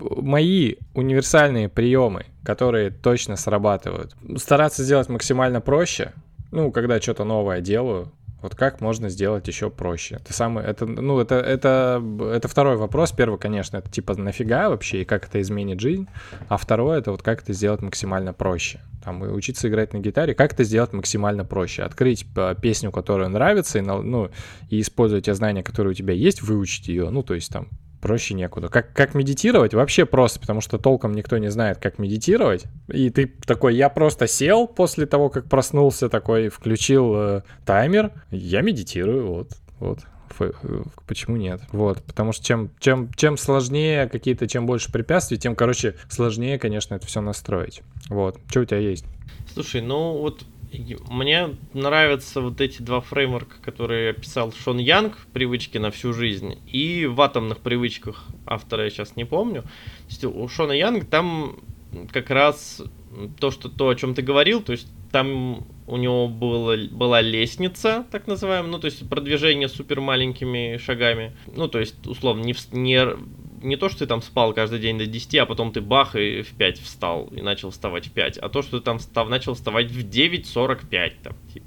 Мои универсальные приемы, которые точно срабатывают, стараться сделать максимально проще, ну, когда что-то новое делаю, вот как можно сделать еще проще? Это самый, это, ну, это, это, это второй вопрос. Первый, конечно, это типа нафига вообще и как это изменит жизнь. А второй это вот как это сделать максимально проще. Там и учиться играть на гитаре, как это сделать максимально проще. Открыть э, песню, которая нравится, и, ну, и использовать те знания, которые у тебя есть, выучить ее. Ну, то есть там проще некуда. Как, как медитировать? Вообще просто, потому что толком никто не знает, как медитировать. И ты такой, я просто сел после того, как проснулся, такой, включил э, таймер, я медитирую, вот, вот. Э, почему нет? Вот, потому что чем, чем, чем сложнее какие-то, чем больше препятствий, тем, короче, сложнее, конечно, это все настроить. Вот, что у тебя есть? Слушай, ну вот мне нравятся вот эти два фреймворка, которые описал Шон Янг, привычки на всю жизнь, и в атомных привычках автора я сейчас не помню. У Шона Янга там как раз то, что то, о чем ты говорил, то есть там у него было, была лестница, так называемая, ну, то есть продвижение супер маленькими шагами. Ну, то есть, условно, не, не не то, что ты там спал каждый день до 10, а потом ты бах и в 5 встал и начал вставать в 5, а то, что ты там встав, начал вставать в 9.45 там, типа.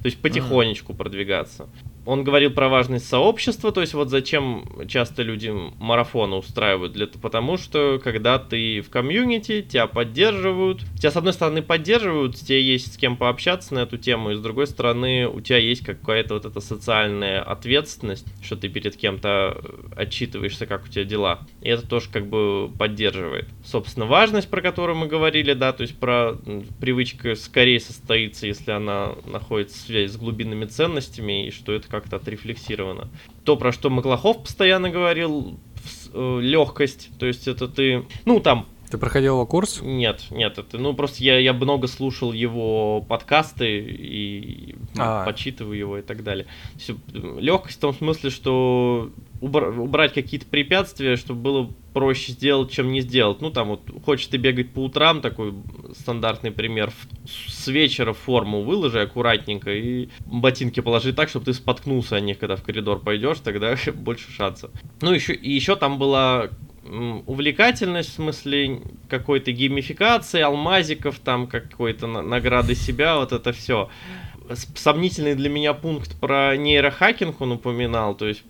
То есть потихонечку продвигаться. Он говорил про важность сообщества, то есть вот зачем часто люди марафоны устраивают, для, потому что когда ты в комьюнити, тебя поддерживают, тебя с одной стороны поддерживают, тебе есть с кем пообщаться на эту тему, и с другой стороны у тебя есть какая-то вот эта социальная ответственность, что ты перед кем-то отчитываешься, как у тебя дела, и это тоже как бы поддерживает. Собственно, важность, про которую мы говорили, да, то есть про привычка скорее состоится, если она находится в связи с глубинными ценностями, и что это как как-то отрефлексировано. То, про что Маклахов постоянно говорил, э, легкость, то есть это ты, ну там ты проходил его курс? Нет, нет, это, ну просто я, я много слушал его подкасты и а. почитываю его и так далее. Все, легкость в том смысле, что убр- убрать какие-то препятствия, чтобы было проще сделать, чем не сделать. Ну, там вот, хочешь ты бегать по утрам, такой стандартный пример, с вечера форму выложи аккуратненько и ботинки положи так, чтобы ты споткнулся о них, когда в коридор пойдешь, тогда [laughs] больше шансов. Ну, еще, и еще там была увлекательность в смысле какой-то геймификации, алмазиков, там какой-то награды себя, вот это все сомнительный для меня пункт про нейрохакинг он упоминал, то есть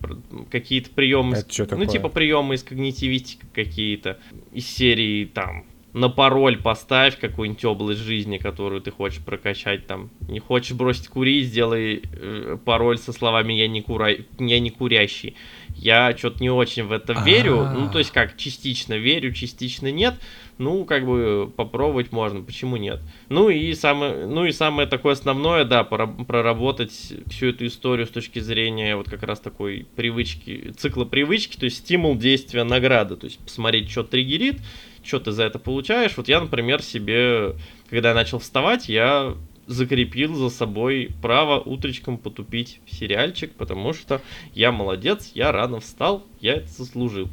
какие-то приемы, Это ну типа приемы из когнитивистики какие-то из серии там на пароль поставь какую-нибудь область жизни, которую ты хочешь прокачать там. Не хочешь бросить курить, сделай э, пароль со словами я не, кура... я не курящий. Я что-то не очень в это верю. А-а-а. Ну, то есть как, частично верю, частично нет. Ну, как бы попробовать можно, почему нет? Ну и самое, ну и самое такое основное, да, проработать всю эту историю с точки зрения вот как раз такой привычки, цикла привычки, то есть стимул действия награда, то есть посмотреть, что триггерит, что ты за это получаешь. Вот я, например, себе, когда я начал вставать, я закрепил за собой право утречком потупить в сериальчик, потому что я молодец, я рано встал, я это заслужил.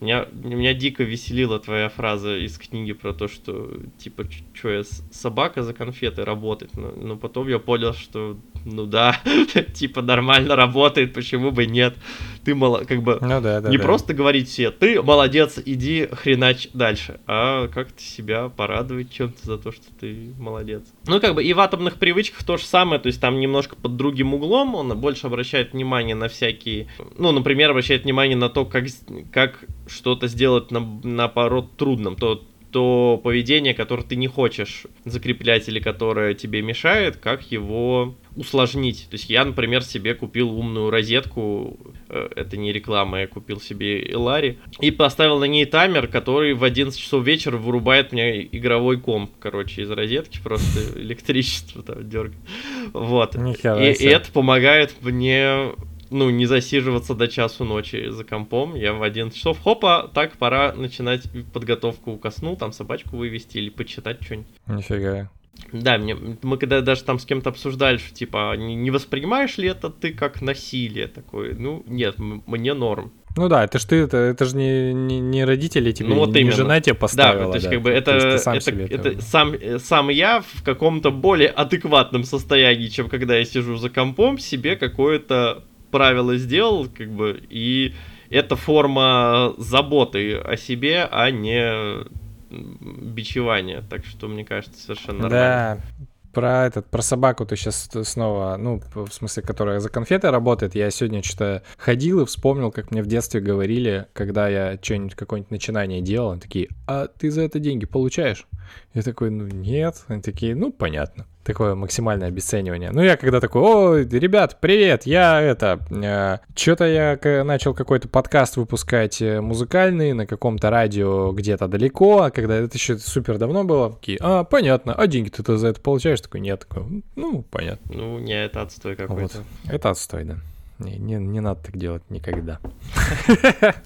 Меня, меня дико веселила твоя фраза из книги про то, что типа, что я собака за конфеты работает. Но, но потом я понял, что ну да, [laughs] типа нормально работает, почему бы нет. Ты мало, как бы ну, да, да, не да. просто говорить все, ты молодец, иди хренач дальше, а как-то себя порадовать чем-то за то, что ты молодец. Ну как бы и в атомных привычках то же самое, то есть там немножко под другим углом он больше обращает внимание на всякие, ну, например, обращает внимание на то, как, как что-то сделать на, наоборот трудным, то то поведение, которое ты не хочешь закреплять или которое тебе мешает, как его усложнить. То есть я, например, себе купил умную розетку, э, это не реклама, я купил себе Элари, и поставил на ней таймер, который в 11 часов вечера вырубает мне игровой комп, короче, из розетки, просто [laughs] электричество там дергает. Вот. И, и это помогает мне ну, не засиживаться до часу ночи за компом. Я в 11 часов, хопа, так, пора начинать подготовку ко сну, там собачку вывести или почитать что-нибудь. Нифига. Да, мне, мы когда даже там с кем-то обсуждали, что типа, не, не воспринимаешь ли это ты как насилие такое? Ну, нет, мне норм. Ну да, это ж ты, это, это же не, не, не родители тебе, ну, вот не, не жена тебе поставила. Да, то есть да. как бы это, есть сам, это, это, это сам, сам я в каком-то более адекватном состоянии, чем когда я сижу за компом, себе какое-то правило сделал, как бы, и это форма заботы о себе, а не бичевания. Так что, мне кажется, совершенно нормально. Да, про этот, про собаку ты сейчас снова, ну, в смысле, которая за конфеты работает. Я сегодня что-то ходил и вспомнил, как мне в детстве говорили, когда я что-нибудь, какое-нибудь начинание делал, они такие, а ты за это деньги получаешь? Я такой, ну нет. Они такие, ну понятно. Такое максимальное обесценивание. Ну я когда такой, о, ребят, привет, я это, э, что-то я начал какой-то подкаст выпускать э, музыкальный на каком-то радио где-то далеко, а когда это еще супер давно было, такие, а, понятно, а деньги ты за это получаешь? Такой, нет, такой, ну, понятно. Ну, не, это отстой какой-то. Вот. Это отстой, да. Не, не, не надо так делать никогда. [laughs]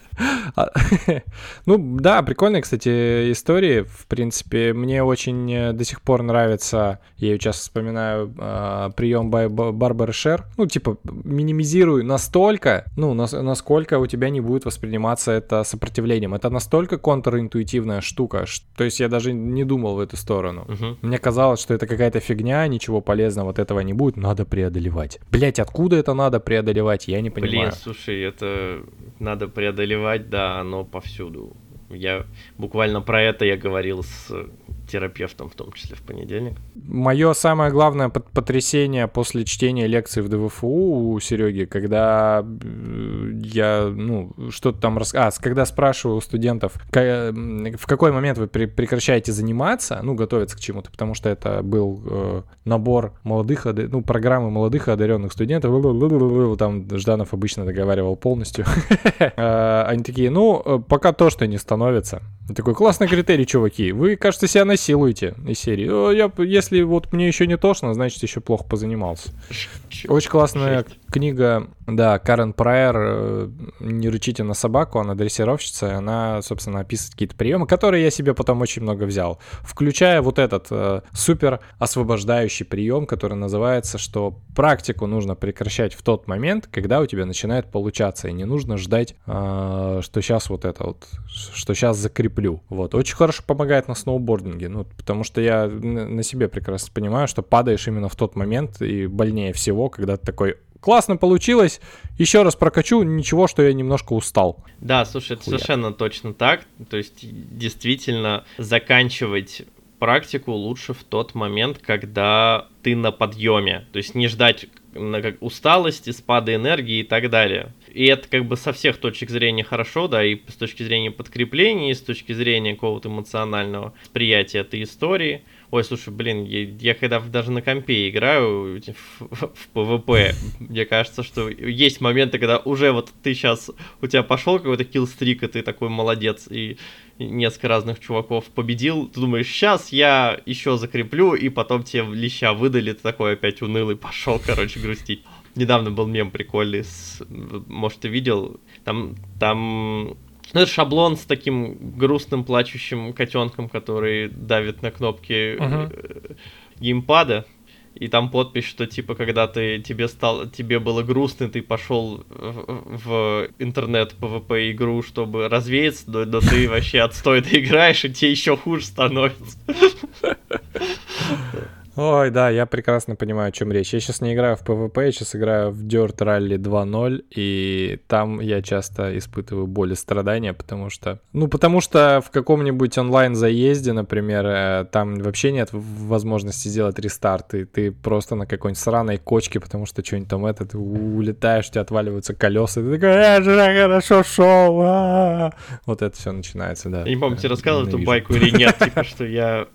А, [laughs] ну да, прикольные, кстати, истории. В принципе, мне очень э, до сих пор нравится, я ее часто вспоминаю, а, прием Барбары Шер. Ну, типа, минимизируй настолько, ну, насколько у тебя не будет восприниматься это сопротивлением. Это настолько контринтуитивная штука. То есть я даже не думал в эту сторону. Мне казалось, что это какая-то фигня, ничего полезного от этого не будет, надо преодолевать. Блять, откуда это надо преодолевать, я не понимаю. Блин, слушай, это надо преодолевать, да, оно повсюду. Я буквально про это я говорил с терапевтом, в том числе в понедельник. Мое самое главное потрясение после чтения лекции в ДВФУ у Сереги, когда э, я, ну, что-то там рас... А, когда спрашиваю у студентов, в какой момент вы прекращаете заниматься, ну, готовиться к чему-то, потому что это был э, набор молодых, ну, программы молодых одаренных студентов, там Жданов обычно договаривал полностью. [laughs] Э, они такие, ну, пока то, что не становится. Такой классный критерий, чуваки. Вы, кажется, себя насилуете из серии. Я, если вот мне еще не тошно, значит, еще плохо позанимался. Очень классная книга, да, Карен Прайер э, «Не рычите на собаку», она дрессировщица, она, собственно, описывает какие-то приемы, которые я себе потом очень много взял, включая вот этот э, супер освобождающий прием, который называется, что практику нужно прекращать в тот момент, когда у тебя начинает получаться, и не нужно ждать, э, что сейчас вот это вот, что сейчас закреплю. Вот, очень хорошо помогает на сноубординге, ну, потому что я на себе прекрасно понимаю, что падаешь именно в тот момент, и больнее всего, когда ты такой, классно получилось, еще раз прокачу, ничего, что я немножко устал. Да, слушай, это Хуя. совершенно точно так. То есть, действительно, заканчивать практику лучше в тот момент, когда ты на подъеме. То есть не ждать на как усталости, спада энергии и так далее. И это как бы со всех точек зрения хорошо, да, и с точки зрения подкрепления, и с точки зрения какого-то эмоционального восприятия этой истории. Ой, слушай, блин, я, я когда даже на компе играю в, PvP, мне кажется, что есть моменты, когда уже вот ты сейчас, у тебя пошел какой-то киллстрик, и ты такой молодец, и несколько разных чуваков победил, ты думаешь, сейчас я еще закреплю, и потом тебе леща выдали, ты такой опять унылый пошел, короче, грустить. Недавно был мем прикольный, с, может, ты видел, там, там ну, это шаблон с таким грустным плачущим котенком, который давит на кнопки uh-huh. геймпада. И там подпись, что типа, когда ты тебе стал, тебе было грустно, ты пошел в, в интернет PvP игру, чтобы развеяться, но, но ты вообще отстой ты играешь, и тебе еще хуже становится. Ой, да, я прекрасно понимаю, о чем речь. Я сейчас не играю в PvP, я сейчас играю в Dirt Rally 2.0, и там я часто испытываю боль и страдания, потому что... Ну, потому что в каком-нибудь онлайн-заезде, например, э, там вообще нет возможности сделать рестарт, и ты просто на какой-нибудь сраной кочке, потому что что-нибудь там это, ты улетаешь, у тебя отваливаются колеса, и ты такой, я же хорошо шел, а!» Вот это все начинается, да. Я не помню, тебе рассказывал эту байку или нет, типа, что я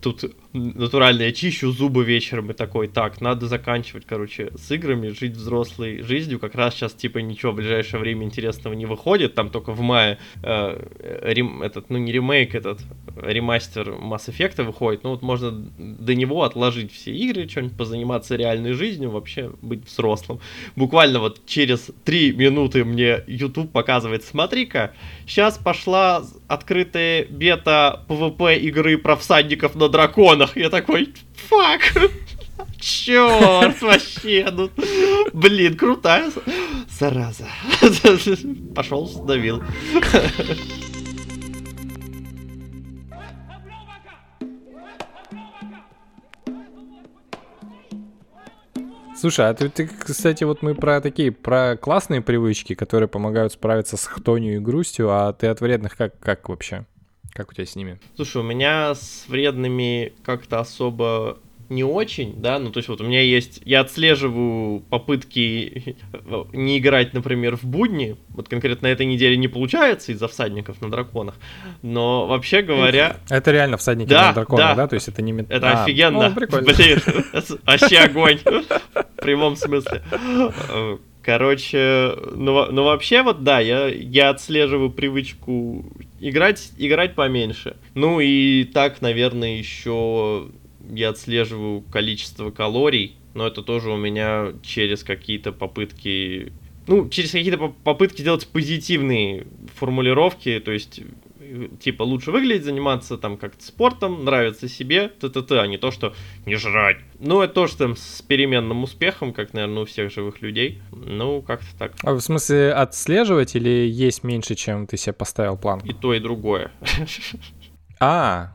тут натурально я чищу зубы вечером и такой, так, надо заканчивать, короче, с играми, жить взрослой жизнью. Как раз сейчас, типа, ничего в ближайшее время интересного не выходит. Там только в мае э, рем, этот, ну не ремейк, этот ремастер Mass Effect выходит. Ну вот можно до него отложить все игры, что-нибудь позаниматься реальной жизнью, вообще быть взрослым. Буквально вот через три минуты мне YouTube показывает, смотри-ка, сейчас пошла открытая бета PvP игры про всадников на драконах. Я такой, фак. Черт, вообще, ну, блин, крутая Зараза. Пошел, сдавил. Слушай, а ты, ты, кстати, вот мы про такие, про классные привычки, которые помогают справиться с хтонью и грустью, а ты от вредных как, как вообще? Как у тебя с ними? Слушай, у меня с вредными как-то особо не очень, да, ну то есть вот у меня есть, я отслеживаю попытки [laughs] не играть, например, в будни, вот конкретно на этой неделе не получается из-за всадников на драконах, но вообще говоря... Это реально всадники да, на драконах, да. да? То есть это не... Это а, офигенно, ну, прикольно. блин, [laughs] вообще огонь, [laughs] в прямом смысле. Короче, ну, ну вообще вот да, я, я отслеживаю привычку играть, играть поменьше. Ну и так, наверное, еще я отслеживаю количество калорий, но это тоже у меня через какие-то попытки, ну, через какие-то попытки делать позитивные формулировки, то есть типа лучше выглядеть, заниматься там как-то спортом, нравится себе, т-т-т, а не то, что не жрать. Ну, это тоже там с переменным успехом, как, наверное, у всех живых людей. Ну, как-то так. А в смысле отслеживать или есть меньше, чем ты себе поставил план? И то, и другое. А,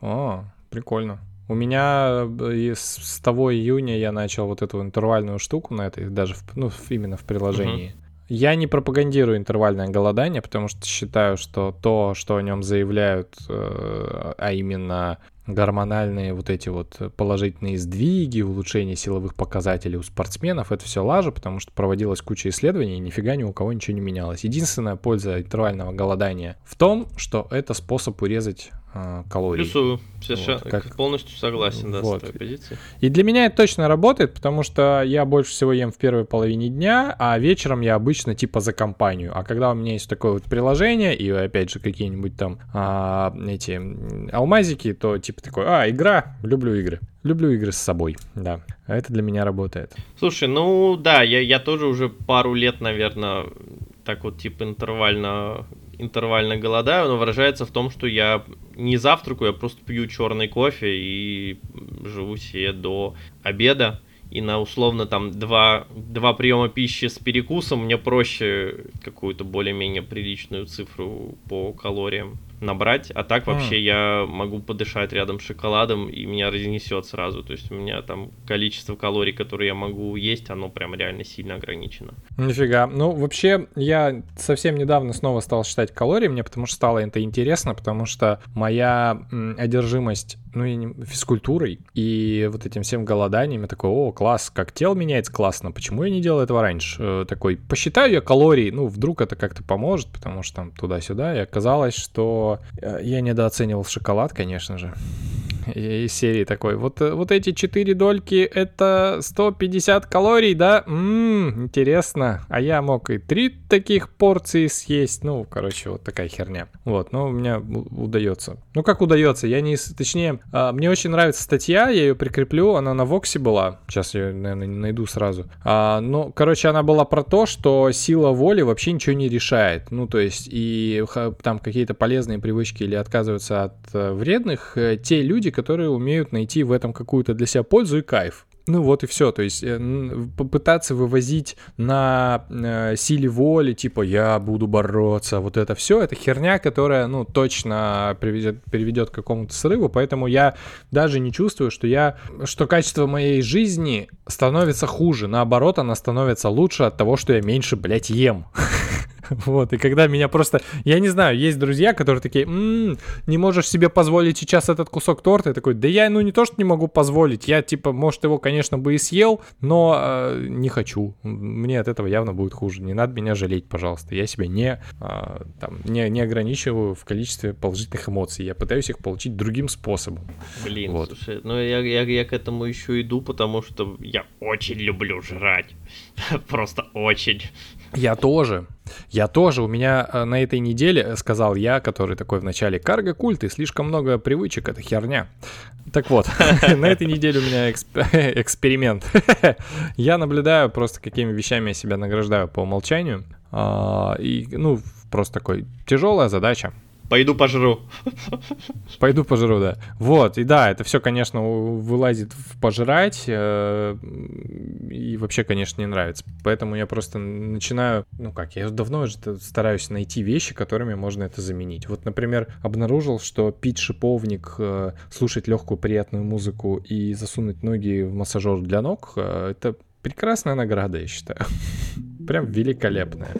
о, прикольно. У меня э, с того июня я начал вот эту интервальную штуку на этой, даже в, ну, именно в приложении. Uh-huh. Я не пропагандирую интервальное голодание, потому что считаю, что то, что о нем заявляют, э, а именно гормональные вот эти вот положительные сдвиги, улучшение силовых показателей у спортсменов, это все лажа, потому что проводилась куча исследований, и нифига ни у кого ничего не менялось. Единственная польза интервального голодания в том, что это способ урезать калорий. Плюсую, совершенно вот, как... полностью согласен, да, вот. с твоей позицией. И для меня это точно работает, потому что я больше всего ем в первой половине дня, а вечером я обычно типа за компанию. А когда у меня есть такое вот приложение, и опять же какие-нибудь там а, эти алмазики, то типа такой, а, игра, люблю игры. Люблю игры с собой, да. Это для меня работает. Слушай, ну да, я, я тоже уже пару лет, наверное, так вот типа интервально интервально голодаю, но выражается в том, что я не завтракаю, я просто пью черный кофе и живу себе до обеда. И на условно там два, два приема пищи с перекусом мне проще какую-то более-менее приличную цифру по калориям набрать, а так вообще mm. я могу подышать рядом с шоколадом, и меня разнесет сразу. То есть у меня там количество калорий, которые я могу есть, оно прям реально сильно ограничено. Нифига. Ну, вообще, я совсем недавно снова стал считать калории, мне потому что стало это интересно, потому что моя одержимость ну, и не, физкультурой и вот этим всем голоданием, я такой, о, класс, как тело меняется классно, почему я не делал этого раньше? Э, такой, посчитаю я калории, ну, вдруг это как-то поможет, потому что там туда-сюда, и оказалось, что Э, я недооценивал шоколад, конечно же. [laughs] из серии такой. Вот, э, вот эти 4 дольки это 150 калорий, да? Ммм, интересно. А я мог и 3 таких порции съесть. Ну, короче, вот такая херня. Вот, но у меня удается. Ну, как удается? Я не... Точнее, а, мне очень нравится статья, я ее прикреплю. Она на Воксе была. Сейчас я, наверное, найду сразу. А, ну, короче, она была про то, что сила воли вообще ничего не решает. Ну, то есть, и там какие-то полезные привычки или отказываются от э, вредных, э, те люди, которые умеют найти в этом какую-то для себя пользу и кайф. Ну вот и все, то есть э, попытаться вывозить на э, силе воли, типа я буду бороться, вот это все, это херня, которая, ну, точно приведет, приведет к какому-то срыву, поэтому я даже не чувствую, что я, что качество моей жизни становится хуже, наоборот, она становится лучше от того, что я меньше, блядь, ем. [laughs] [laughs] Вот, и когда меня просто... Я не знаю, есть друзья, которые такие, м-м, не можешь себе позволить сейчас этот кусок торта. Я такой, да я, ну, не то, что не могу позволить. Я, типа, может, его, конечно, бы и съел, но э, не хочу. Мне от этого явно будет хуже. Не надо меня жалеть, пожалуйста. Я себя не, э, там, не, не ограничиваю в количестве положительных эмоций. Я пытаюсь их получить другим способом. Блин, вот. слушай, ну я, я, я к этому еще иду, потому что я очень люблю жрать. [laughs] Просто очень. Я тоже. Я тоже. У меня э, на этой неделе, э, сказал я, который такой в начале, карго-культы, слишком много привычек, это херня. Так вот, [laughs] на этой неделе у меня [laughs] эксперимент. [laughs] Я наблюдаю просто, какими вещами я себя награждаю по умолчанию. А, и, ну, просто такой, тяжелая задача. Пойду пожру. Пойду пожру, да. Вот, и да, это все, конечно, вылазит в пожрать, э, и вообще, конечно, не нравится. Поэтому я просто начинаю, ну как, я давно уже стараюсь найти вещи, которыми можно это заменить. Вот, например, обнаружил, что пить шиповник, э, слушать легкую приятную музыку и засунуть ноги в массажер для ног, э, это прекрасная награда, я считаю. [laughs] Прям великолепная.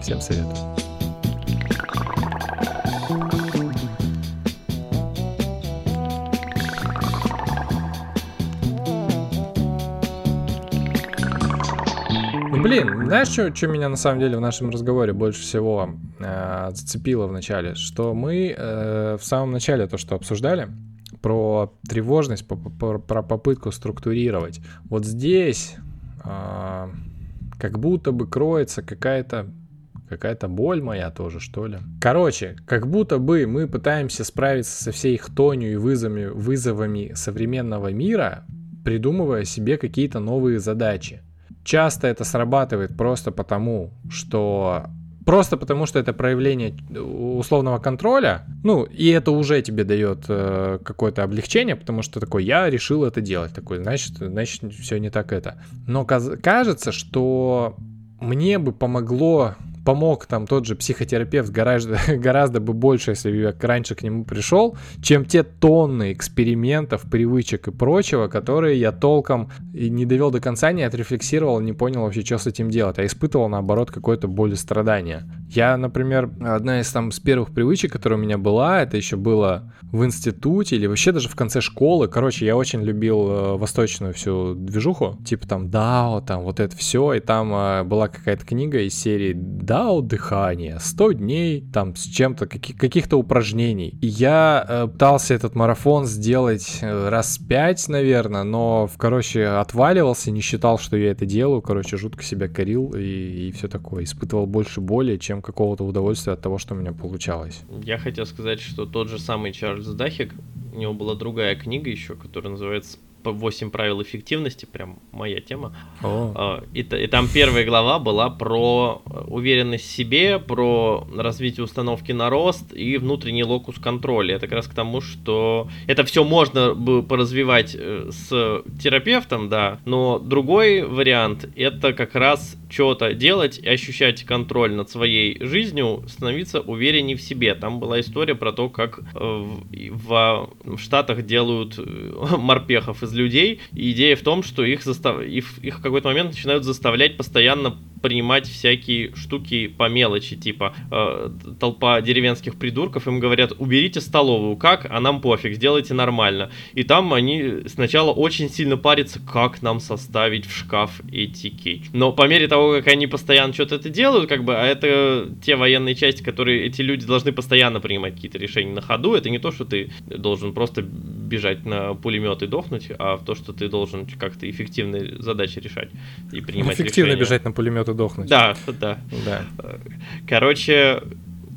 Всем советую. Блин, знаешь, что, что меня на самом деле в нашем разговоре больше всего э, зацепило в начале? Что мы э, в самом начале то, что обсуждали, про тревожность, про, про, про попытку структурировать. Вот здесь э, как будто бы кроется какая-то какая-то боль моя тоже, что ли. Короче, как будто бы мы пытаемся справиться со всей хтонью и вызовами, вызовами современного мира, придумывая себе какие-то новые задачи. Часто это срабатывает просто потому, что просто потому, что это проявление условного контроля, ну, и это уже тебе дает э, какое-то облегчение, потому что такой, я решил это делать, такой, значит, значит, все не так это. Но кажется, что мне бы помогло помог там тот же психотерапевт гораздо, [laughs] гораздо бы больше, если бы я раньше к нему пришел, чем те тонны экспериментов, привычек и прочего, которые я толком и не довел до конца, не отрефлексировал, не понял вообще, что с этим делать, а испытывал, наоборот, какое-то боль и страдание. Я, например, одна из там с первых привычек, которая у меня была, это еще было в институте или вообще даже в конце школы. Короче, я очень любил э, восточную всю движуху, типа там Дао, там вот это все, и там э, была какая-то книга из серии Дао дыхание, 100 дней там с чем-то, каких- каких-то упражнений. И я э, пытался этот марафон сделать э, раз пять, наверное, но, короче, отваливался, не считал, что я это делаю, короче, жутко себя корил и, и все такое. Испытывал больше боли, чем какого-то удовольствия от того, что у меня получалось. Я хотел сказать, что тот же самый Чарльз Дахик, у него была другая книга еще, которая называется 8 правил эффективности, прям моя тема. О. И, и там первая глава была про уверенность в себе, про развитие установки на рост и внутренний локус контроля. Это как раз к тому, что это все можно бы поразвивать э, с терапевтом, да, но другой вариант это как раз что-то делать и ощущать контроль над своей жизнью, становиться увереннее в себе. Там была история про то, как э, в, в Штатах делают э, [laughs] морпехов из людей. И идея в том, что их, застав... их, их в какой-то момент начинают заставлять постоянно принимать всякие штуки по мелочи, типа э, толпа деревенских придурков, им говорят, уберите столовую, как, а нам пофиг, сделайте нормально. И там они сначала очень сильно парятся, как нам составить в шкаф эти кейдж. Но по мере того, как они постоянно что-то это делают, как бы, а это те военные части, которые эти люди должны постоянно принимать какие-то решения на ходу, это не то, что ты должен просто бежать на пулемет и дохнуть, а в то, что ты должен как-то эффективные задачи решать и принимать Эффективно решения. бежать на пулемет дохнуть. Да, да. Да. Короче,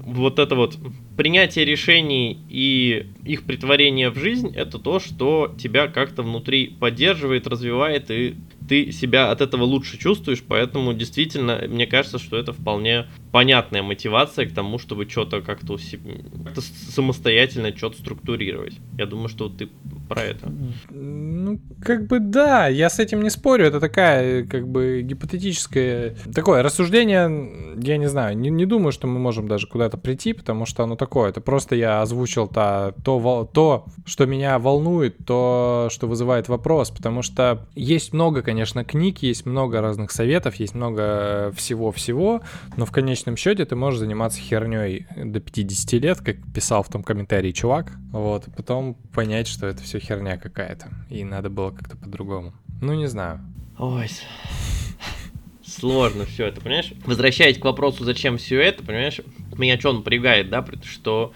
вот это вот принятие решений и их притворение в жизнь это то, что тебя как-то внутри поддерживает, развивает, и ты себя от этого лучше чувствуешь, поэтому действительно, мне кажется, что это вполне понятная мотивация к тому, чтобы что-то как-то как самостоятельно что-то структурировать. Я думаю, что ты про это. Ну, как бы да, я с этим не спорю, это такая, как бы, гипотетическое, такое рассуждение, я не знаю, не, не думаю, что мы можем даже куда-то прийти, потому что оно такое, это просто я озвучил то, то, то, что меня волнует, то, что вызывает вопрос, потому что есть много, конечно, книг, есть много разных советов, есть много всего-всего, но в конечном счете ты можешь заниматься херней до 50 лет, как писал в том комментарии чувак, вот, потом понять, что это все херня какая-то, и надо было как-то по-другому. Ну, не знаю. Ой, [laughs] сложно все это, понимаешь? Возвращаясь к вопросу, зачем все это, понимаешь, меня что напрягает, да, что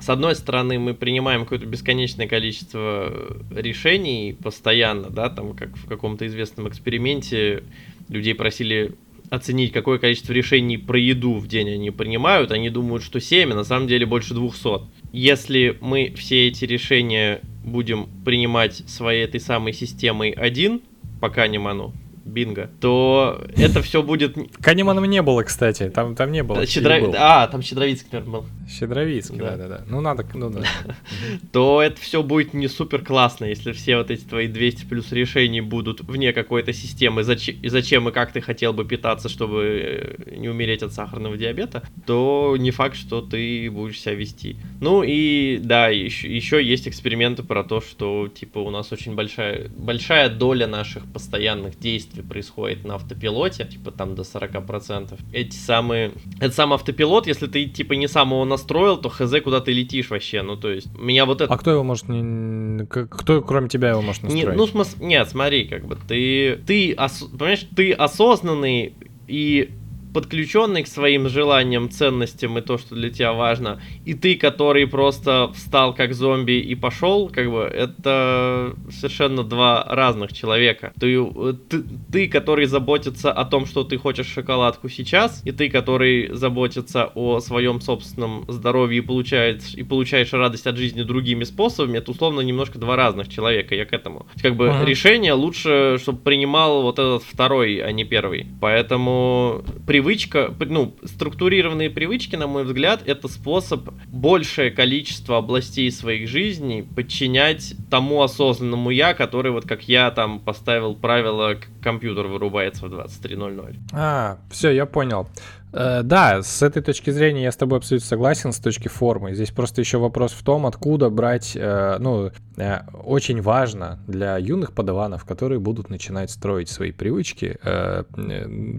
с одной стороны, мы принимаем какое-то бесконечное количество решений постоянно, да, там, как в каком-то известном эксперименте людей просили оценить, какое количество решений про еду в день они принимают, они думают, что 7, а на самом деле больше 200. Если мы все эти решения будем принимать своей этой самой системой один, пока не ману, бинго, то это все будет... Канемана не было, кстати, там, там не было. Щедро... Был. А, там Щедровицкий, наверное, был. Щедровицкий, да-да-да. Ну, надо, ну да. [laughs] То это все будет не супер классно, если все вот эти твои 200 плюс решений будут вне какой-то системы, и зачем и как ты хотел бы питаться, чтобы э, не умереть от сахарного диабета, то не факт, что ты будешь себя вести. Ну и да, еще, еще есть эксперименты про то, что типа у нас очень большая, большая доля наших постоянных действий происходит на автопилоте, типа там до 40%. Эти самые... Это сам автопилот, если ты типа не сам его настроил, то хз, куда ты летишь вообще. Ну то есть меня вот это... А кто его может... Не... Кто кроме тебя его может настроить? Не, ну смысл... Нет, смотри, как бы ты... Ты, ос... понимаешь, ты осознанный и подключенный к своим желаниям, ценностям и то, что для тебя важно, и ты, который просто встал как зомби и пошел, как бы, это совершенно два разных человека. Ты, ты, ты, который заботится о том, что ты хочешь шоколадку сейчас, и ты, который заботится о своем собственном здоровье и получаешь, и получаешь радость от жизни другими способами, это условно немножко два разных человека, я к этому. Как бы ага. решение лучше, чтобы принимал вот этот второй, а не первый. Поэтому при привычка, ну, структурированные привычки, на мой взгляд, это способ большее количество областей своих жизней подчинять тому осознанному я, который вот как я там поставил правило, компьютер вырубается в 23.00. А, все, я понял. Э, да, с этой точки зрения я с тобой абсолютно согласен, с точки формы. Здесь просто еще вопрос в том, откуда брать, э, ну, э, очень важно для юных подаванов, которые будут начинать строить свои привычки,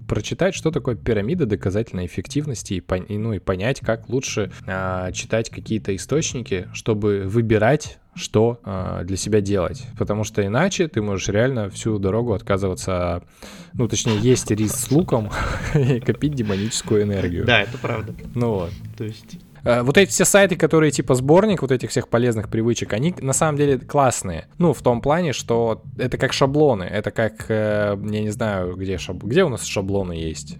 прочитать, что такое пирамида доказательной эффективности ну, и понять, как лучше читать какие-то источники, чтобы выбирать что э, для себя делать. Потому что иначе ты можешь реально всю дорогу отказываться, ну, точнее, есть рис с луком [laughs] и копить демоническую энергию. Да, это правда. Ну вот. То есть... Э, вот эти все сайты, которые типа сборник вот этих всех полезных привычек, они на самом деле классные. Ну, в том плане, что это как шаблоны. Это как, э, я не знаю, где, шаб... где у нас шаблоны есть?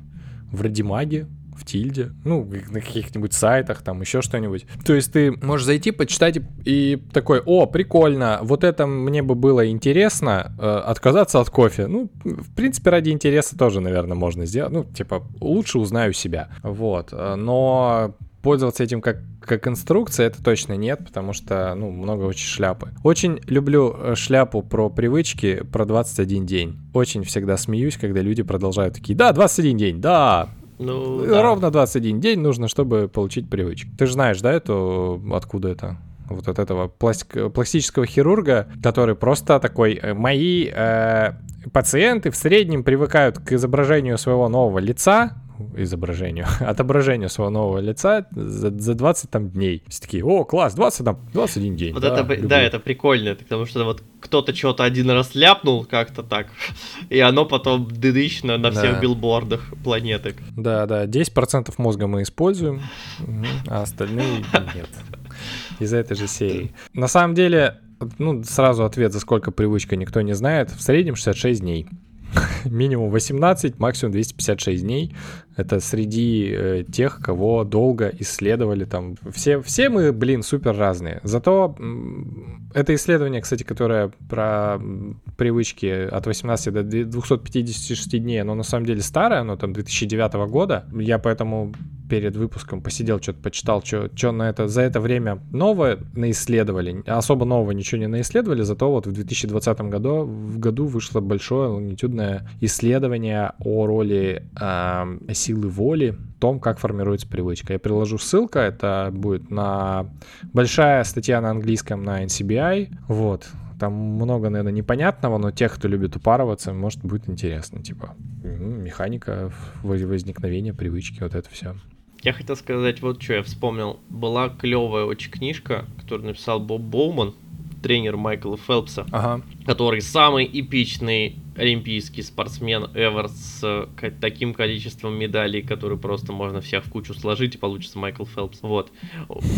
В Радимаге, в Тильде, ну, на каких-нибудь сайтах, там еще что-нибудь. То есть ты можешь зайти, почитать и такой, о, прикольно, вот это мне бы было интересно, э, отказаться от кофе. Ну, в принципе, ради интереса тоже, наверное, можно сделать. Ну, типа, лучше узнаю себя. Вот. Но пользоваться этим как, как инструкция, это точно нет, потому что, ну, много очень шляпы. Очень люблю э, шляпу про привычки, про 21 день. Очень всегда смеюсь, когда люди продолжают такие, да, 21 день, да, ну, да. Ровно 21 день нужно, чтобы получить привычку. Ты же знаешь, да, это откуда это? Вот от этого пластик, пластического хирурга, который просто такой, э, мои э, пациенты в среднем привыкают к изображению своего нового лица, изображению, [laughs] отображению своего нового лица за, за 20 там дней. Все такие, о, класс, 20 там, 21 день. Вот да, это, да, это прикольно, потому что вот кто-то что-то один раз ляпнул как-то так, [laughs] и оно потом дыдыч на, на всех да. билбордах планеты. Да, да, 10% мозга мы используем, а остальные [laughs] нет. Из этой же серии. На самом деле, ну, сразу ответ, за сколько привычка никто не знает. В среднем 66 дней. [laughs] Минимум 18, максимум 256 дней. Это среди э, тех, кого долго исследовали там. Все, все мы, блин, супер разные. Зато это исследование, кстати, которое про привычки от 18 до 256 дней, оно на самом деле старое, оно там 2009 года. Я поэтому перед выпуском посидел, что-то почитал, что на это за это время новое наисследовали. Особо нового ничего не наисследовали, зато вот в 2020 году, в году вышло большое лонгитюдное исследование о роли э, силы воли том, как формируется привычка. Я приложу ссылку, это будет на большая статья на английском на NCBI, вот, там много, наверное, непонятного, но тех, кто любит упарываться, может, будет интересно. Типа, механика возникновения привычки, вот это все. Я хотел сказать вот что я вспомнил. Была клевая очень книжка, которую написал Боб Боуман, тренер Майкла Фелпса, ага. который самый эпичный олимпийский спортсмен ever с таким количеством медалей, которые просто можно всех в кучу сложить и получится Майкл Фелпс. Вот.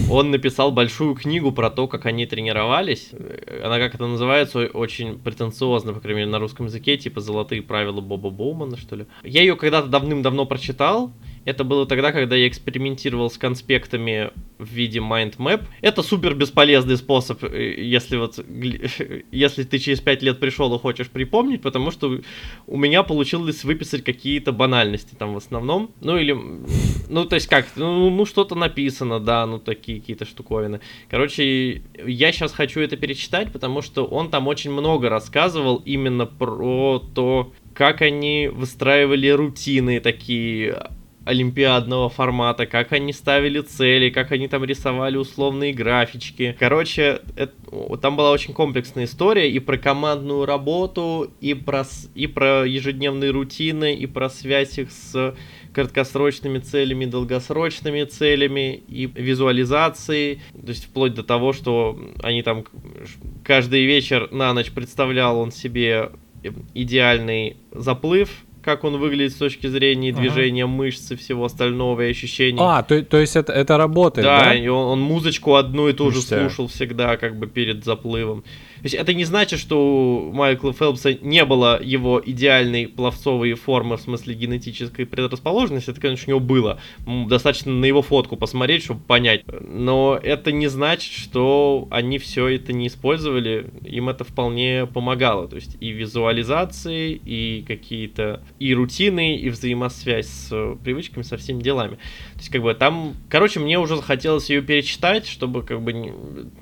Он написал большую книгу про то, как они тренировались. Она, как это называется, очень претенциозно, по крайней мере, на русском языке, типа «Золотые правила Боба Боумана», что ли. Я ее когда-то давным-давно прочитал, это было тогда, когда я экспериментировал с конспектами в виде mind map. Это супер бесполезный способ, э, если вот [laughs] если ты через 5 лет пришел и хочешь припомнить, потому что у меня получилось выписать какие-то банальности там в основном. Ну или, ну то есть как, ну, ну что-то написано, да, ну такие какие-то штуковины. Короче, я сейчас хочу это перечитать, потому что он там очень много рассказывал именно про то, как они выстраивали рутины такие олимпиадного формата, как они ставили цели, как они там рисовали условные графички. Короче, это, там была очень комплексная история и про командную работу, и про, и про ежедневные рутины, и про связь их с краткосрочными целями, долгосрочными целями и визуализацией, то есть вплоть до того, что они там каждый вечер на ночь представлял он себе идеальный заплыв, как он выглядит с точки зрения движения ага. мышц и всего остального и ощущений. А, то, то есть это, это работает, да? Да, и он, он музычку одну и ту же слушал всегда, как бы перед заплывом. Есть это не значит, что у Майкла Фелпса не было его идеальной пловцовой формы в смысле генетической предрасположенности. Это, конечно, у него было. Достаточно на его фотку посмотреть, чтобы понять. Но это не значит, что они все это не использовали. Им это вполне помогало. То есть и визуализации, и какие-то и рутины, и взаимосвязь с привычками, со всеми делами. Есть как бы там... Короче, мне уже захотелось ее перечитать, чтобы как бы... Не...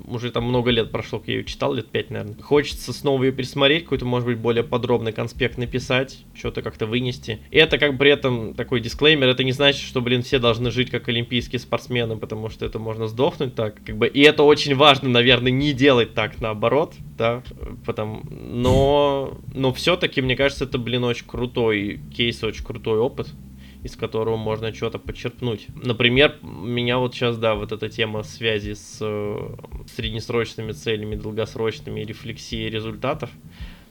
Уже там много лет прошло, как я ее читал, лет пять наверное. Хочется снова ее пересмотреть, какой-то, может быть, более подробный конспект написать, что-то как-то вынести. И это как при этом такой дисклеймер, это не значит, что, блин, все должны жить как олимпийские спортсмены, потому что это можно сдохнуть так, как бы, и это очень важно, наверное, не делать так наоборот, да, потому, но, но все-таки, мне кажется, это, блин, очень крутой кейс, очень крутой опыт, из которого можно что-то подчерпнуть. Например, меня вот сейчас, да, вот эта тема связи с э, среднесрочными целями, долгосрочными, рефлексией результатов,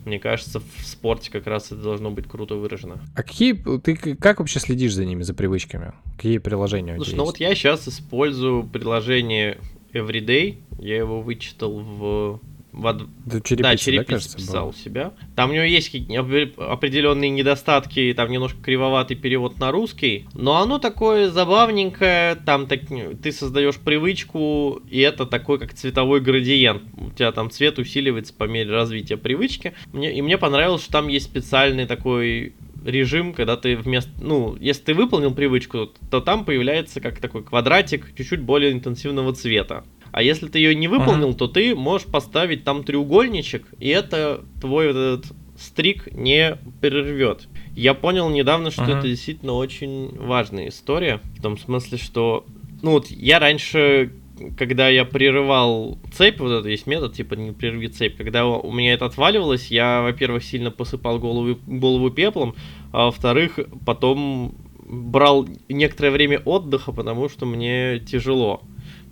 мне кажется, в спорте как раз это должно быть круто выражено. А какие ты как вообще следишь за ними, за привычками? Какие приложения Слушай, ну вот я сейчас использую приложение Everyday. Я его вычитал в в... Да, черепица, да, черепица да, кажется, писал у себя. Там у него есть определенные недостатки, там немножко кривоватый перевод на русский, но оно такое забавненькое, там так, ты создаешь привычку, и это такой как цветовой градиент. У тебя там цвет усиливается по мере развития привычки. Мне, и мне понравилось, что там есть специальный такой режим, когда ты вместо, ну, если ты выполнил привычку, то там появляется как такой квадратик чуть-чуть более интенсивного цвета. А если ты ее не выполнил, ага. то ты можешь поставить там треугольничек, и это твой этот стрик не прервет. Я понял недавно, что ага. это действительно очень важная история. В том смысле, что... Ну вот я раньше, когда я прерывал цепь, вот это есть метод, типа не прерви цепь, когда у меня это отваливалось, я, во-первых, сильно посыпал голову, голову пеплом, а во-вторых, потом брал некоторое время отдыха, потому что мне тяжело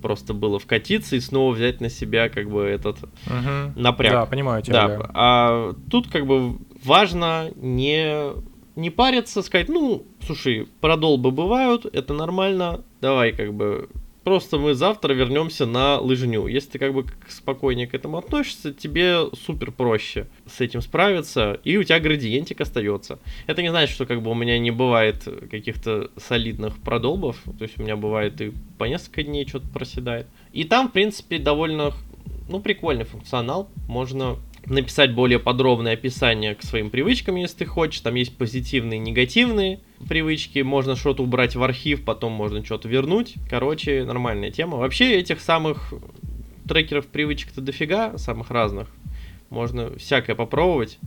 просто было вкатиться и снова взять на себя как бы этот угу. напряг. Да, понимаю тебя. Да. А тут как бы важно не не париться, сказать, ну, слушай, продолбы бывают, это нормально, давай как бы Просто мы завтра вернемся на лыжню. Если ты как бы спокойнее к этому относишься, тебе супер проще с этим справиться, и у тебя градиентик остается. Это не значит, что как бы у меня не бывает каких-то солидных продолбов, то есть у меня бывает и по несколько дней что-то проседает. И там, в принципе, довольно, ну, прикольный функционал. Можно написать более подробное описание к своим привычкам, если ты хочешь. Там есть позитивные и негативные привычки. Можно что-то убрать в архив, потом можно что-то вернуть. Короче, нормальная тема. Вообще этих самых трекеров привычек-то дофига, самых разных. Можно всякое попробовать.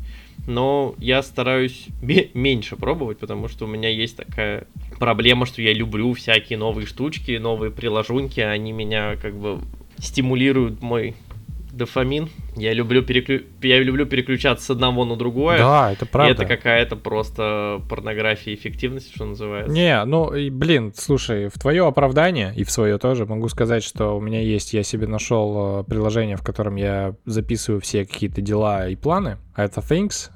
Но я стараюсь меньше пробовать, потому что у меня есть такая проблема, что я люблю всякие новые штучки, новые приложунки. Они меня как бы стимулируют мой дофамин. Я люблю, переклю... я люблю переключаться с одного на другое. Да, это правда. И это какая-то просто порнография эффективности, что называется. Не, ну, блин, слушай, в твое оправдание и в свое тоже могу сказать, что у меня есть, я себе нашел э, приложение, в котором я записываю все какие-то дела и планы. Это Things.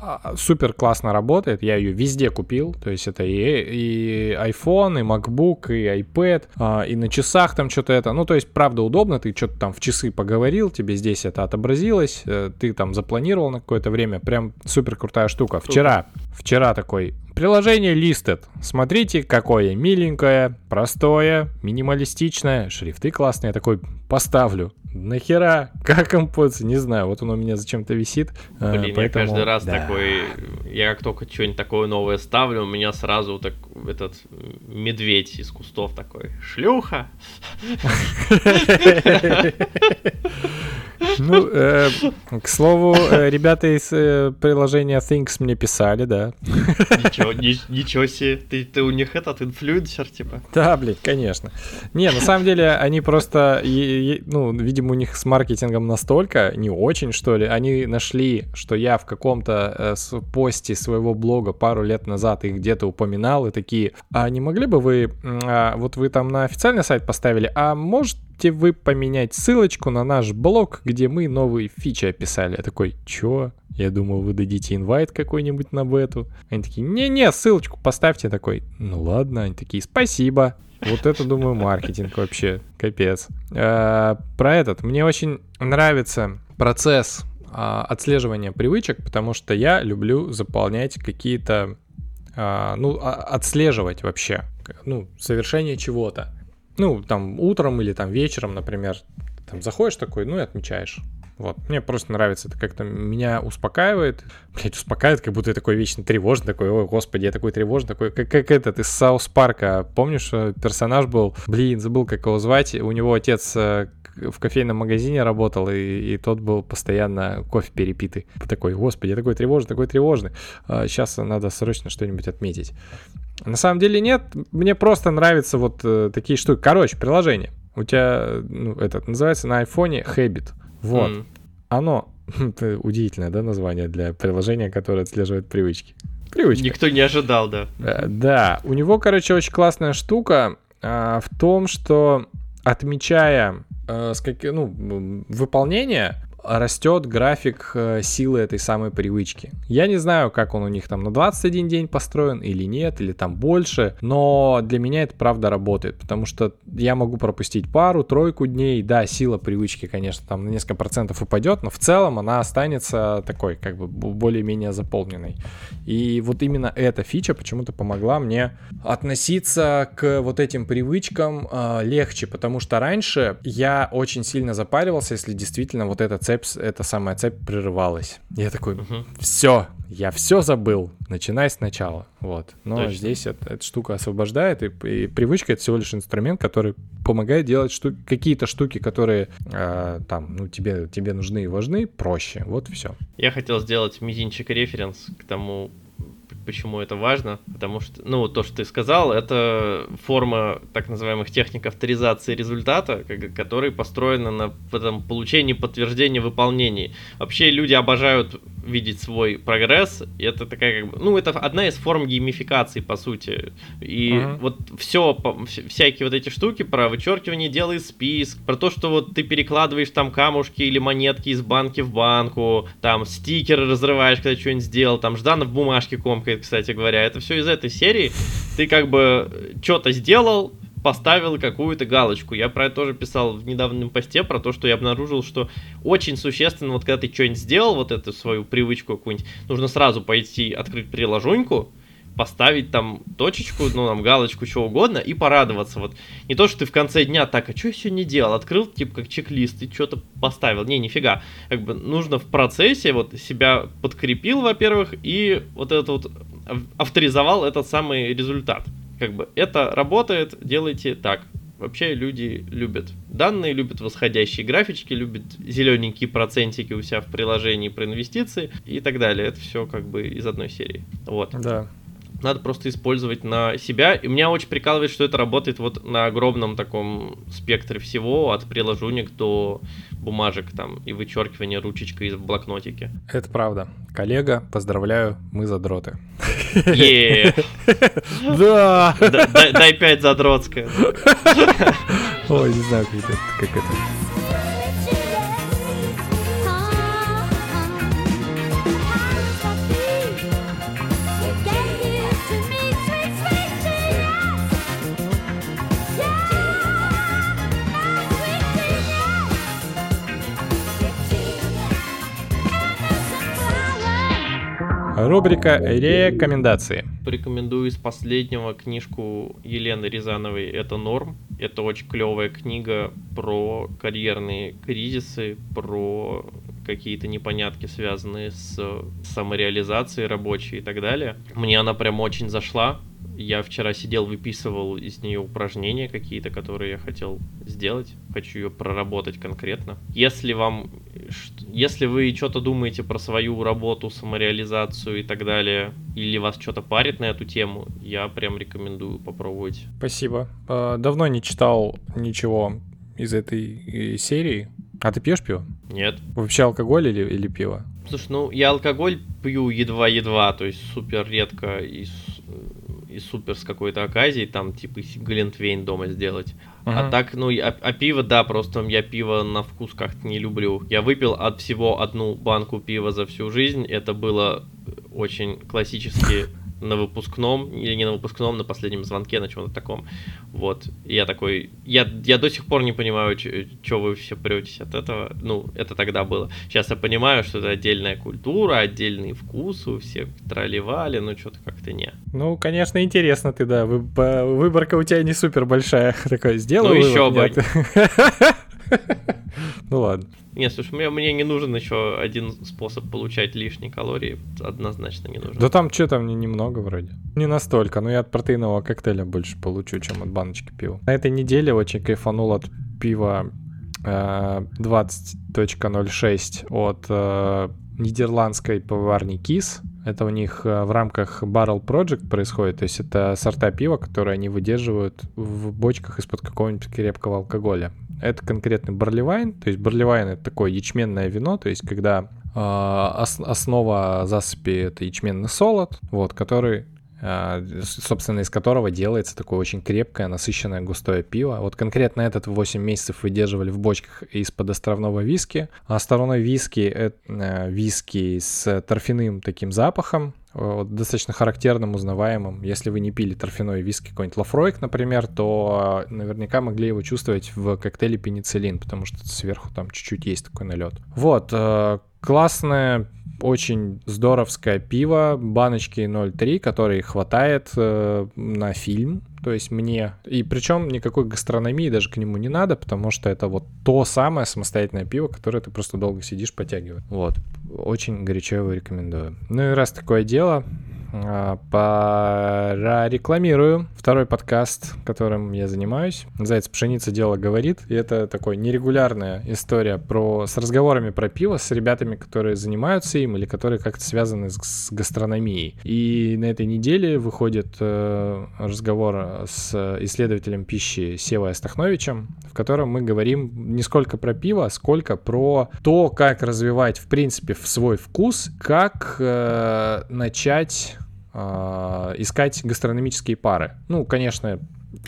А, супер классно работает, я ее везде купил, то есть это и, и iPhone, и MacBook, и iPad, а, и на часах там что-то это, ну то есть правда удобно, ты что-то там в часы поговорил, тебе здесь это отобразилось, э, ты там запланировал на какое-то время, прям супер крутая штука. Вчера, вчера такой приложение Listed. Смотрите, какое миленькое, простое, минималистичное. Шрифты классные. Я такой поставлю. Нахера? Как им пользоваться? Не знаю. Вот он у меня зачем-то висит. Э, Блин, поэтому... я каждый раз да. такой... Я как только что-нибудь такое новое ставлю, у меня сразу так этот медведь из кустов такой. Шлюха! Ну, э, к слову, э, ребята из э, приложения Things мне писали, да. Ничего, ни, ничего себе, ты, ты у них этот инфлюенсер, типа? Да, блин, конечно. Не, на самом деле, они просто, ну, видимо, у них с маркетингом настолько, не очень, что ли, они нашли, что я в каком-то э, посте своего блога пару лет назад их где-то упоминал, и такие, а не могли бы вы, а, вот вы там на официальный сайт поставили, а может можете вы поменять ссылочку на наш блог, где мы новые фичи описали? Я такой, чё? Я думал, вы дадите инвайт какой-нибудь на бету. Они такие, не-не, ссылочку поставьте. такой, ну ладно. Они такие, спасибо. Вот это, думаю, маркетинг вообще. Капец. А, про этот. Мне очень нравится процесс а, отслеживания привычек, потому что я люблю заполнять какие-то, а, ну, а, отслеживать вообще, ну, совершение чего-то ну, там, утром или там вечером, например, там заходишь такой, ну и отмечаешь. Вот. Мне просто нравится, это как-то меня успокаивает. Блять, успокаивает, как будто я такой вечно тревожный, такой, ой, господи, я такой тревожный, такой, как, как этот из Саус Парка. Помнишь, э, персонаж был, блин, забыл, как его звать, у него отец э, в кофейном магазине работал, и, и тот был постоянно кофе перепитый. Такой, господи, я такой тревожный, такой тревожный. А, сейчас надо срочно что-нибудь отметить. На самом деле нет, мне просто нравятся вот э, такие штуки. Короче, приложение. У тебя, ну, этот, называется на айфоне Habit. Вот. Mm. Оно, [laughs] это удивительное, да, название для приложения, которое отслеживает привычки. Привычка. Никто не ожидал, да. Э, да, у него, короче, очень классная штука а, в том, что отмечая э, с как, ну, выполнение, растет график э, силы этой самой привычки. Я не знаю, как он у них там на 21 день построен или нет, или там больше, но для меня это правда работает, потому что я могу пропустить пару, тройку дней, да, сила привычки, конечно, там на несколько процентов упадет, но в целом она останется такой, как бы более-менее заполненной. И вот именно эта фича почему-то помогла мне относиться к вот этим привычкам э, легче, потому что раньше я очень сильно запаривался, если действительно вот эта цепь цепь, эта самая цепь прерывалась. Я такой, угу. все, я все забыл, начинай сначала. Вот. Но Точно. здесь это, эта штука освобождает, и, и привычка это всего лишь инструмент, который помогает делать штуки, какие-то штуки, которые э, там, ну, тебе, тебе нужны и важны, проще. Вот все. Я хотел сделать мизинчик референс к тому почему это важно, потому что, ну, то, что ты сказал, это форма так называемых техник авторизации результата, который построена на этом получении подтверждения выполнений. Вообще люди обожают видеть свой прогресс, и это такая как бы, ну, это одна из форм геймификации, по сути. И uh-huh. вот все, всякие вот эти штуки про вычеркивание дела из списка, про то, что вот ты перекладываешь там камушки или монетки из банки в банку, там стикеры разрываешь, когда что-нибудь сделал, там Жданов бумажки комкает, кстати говоря. Это все из этой серии. Ты как бы что-то сделал, поставил какую-то галочку. Я про это тоже писал в недавнем посте, про то, что я обнаружил, что очень существенно, вот когда ты что-нибудь сделал, вот эту свою привычку какую-нибудь, нужно сразу пойти открыть приложуньку, поставить там точечку, ну, там, галочку, что угодно, и порадоваться. Вот не то, что ты в конце дня так, а что я сегодня делал? Открыл, типа, как чек-лист, и что-то поставил. Не, нифига. Как бы нужно в процессе вот себя подкрепил, во-первых, и вот это вот авторизовал этот самый результат. Как бы это работает, делайте так. Вообще люди любят данные, любят восходящие графички, любят зелененькие процентики у себя в приложении про инвестиции и так далее. Это все как бы из одной серии. Вот. Да надо просто использовать на себя. И меня очень прикалывает, что это работает вот на огромном таком спектре всего, от приложуник до бумажек там и вычеркивания ручечкой из блокнотики. Это правда. Коллега, поздравляю, мы задроты. [laughs] Да! Дай пять задротская. Ой, не знаю, как это. Рубрика «Рекомендации». Порекомендую из последнего книжку Елены Рязановой «Это норм». Это очень клевая книга про карьерные кризисы, про какие-то непонятки, связанные с самореализацией рабочей и так далее. Мне она прям очень зашла. Я вчера сидел, выписывал из нее упражнения какие-то, которые я хотел сделать. Хочу ее проработать конкретно. Если вам, если вы что-то думаете про свою работу, самореализацию и так далее, или вас что-то парит на эту тему, я прям рекомендую попробовать. Спасибо. А, давно не читал ничего из этой э, серии. А ты пьешь пиво? Нет. Вообще алкоголь или, или пиво? Слушай, ну я алкоголь пью едва-едва, то есть супер редко и и супер с какой-то оказией, там, типа, Глинтвейн дома сделать. Uh-huh. А так, ну, а, а пиво, да, просто я пиво на вкус как-то не люблю. Я выпил от всего одну банку пива за всю жизнь. Это было очень классически на выпускном, или не на выпускном, на последнем звонке, на чем-то таком. Вот. И я такой, я, я до сих пор не понимаю, что вы все претесь от этого. Ну, это тогда было. Сейчас я понимаю, что это отдельная культура, отдельные вкусы у всех тролливали, но что-то как-то не. Ну, конечно, интересно ты, да. Выборка у тебя не супер большая. [laughs] Такой, сделаю Ну, еще бы. [laughs] Ну ладно. Не, слушай, мне, мне не нужен еще один способ получать лишние калории. Однозначно не нужен. Да там что там немного вроде. Не настолько, но я от протеинового коктейля больше получу, чем от баночки пива. На этой неделе очень кайфанул от пива 20.06 от э, нидерландской поварни Кис. Это у них э, в рамках Barrel Project происходит, то есть это сорта пива, которые они выдерживают в бочках из-под какого-нибудь крепкого алкоголя. Это конкретный барливайн, то есть барливайн это такое ячменное вино, то есть когда э, ос- основа засыпи это ячменный солод, вот, который собственно, из которого делается такое очень крепкое, насыщенное, густое пиво. Вот конкретно этот 8 месяцев выдерживали в бочках из-под островного виски. А островной виски — это э, виски с торфяным таким запахом, вот, достаточно характерным, узнаваемым. Если вы не пили торфяной виски какой-нибудь Лафройк, например, то наверняка могли его чувствовать в коктейле пенициллин, потому что сверху там чуть-чуть есть такой налет. Вот, э, классное, очень здоровское пиво, баночки 0,3, которые хватает э, на фильм, то есть мне, и причем никакой гастрономии даже к нему не надо, потому что это вот то самое самостоятельное пиво, которое ты просто долго сидишь, потягиваешь. Вот, очень горячо его рекомендую. Ну и раз такое дело, прорекламирую второй подкаст, которым я занимаюсь. Называется «Пшеница дело говорит». И это такой нерегулярная история про, с разговорами про пиво с ребятами, которые занимаются им или которые как-то связаны с, с гастрономией. И на этой неделе выходит э, разговор с исследователем пищи Севой Астахновичем, в котором мы говорим не сколько про пиво, сколько про то, как развивать, в принципе, в свой вкус, как э, начать искать гастрономические пары. Ну, конечно,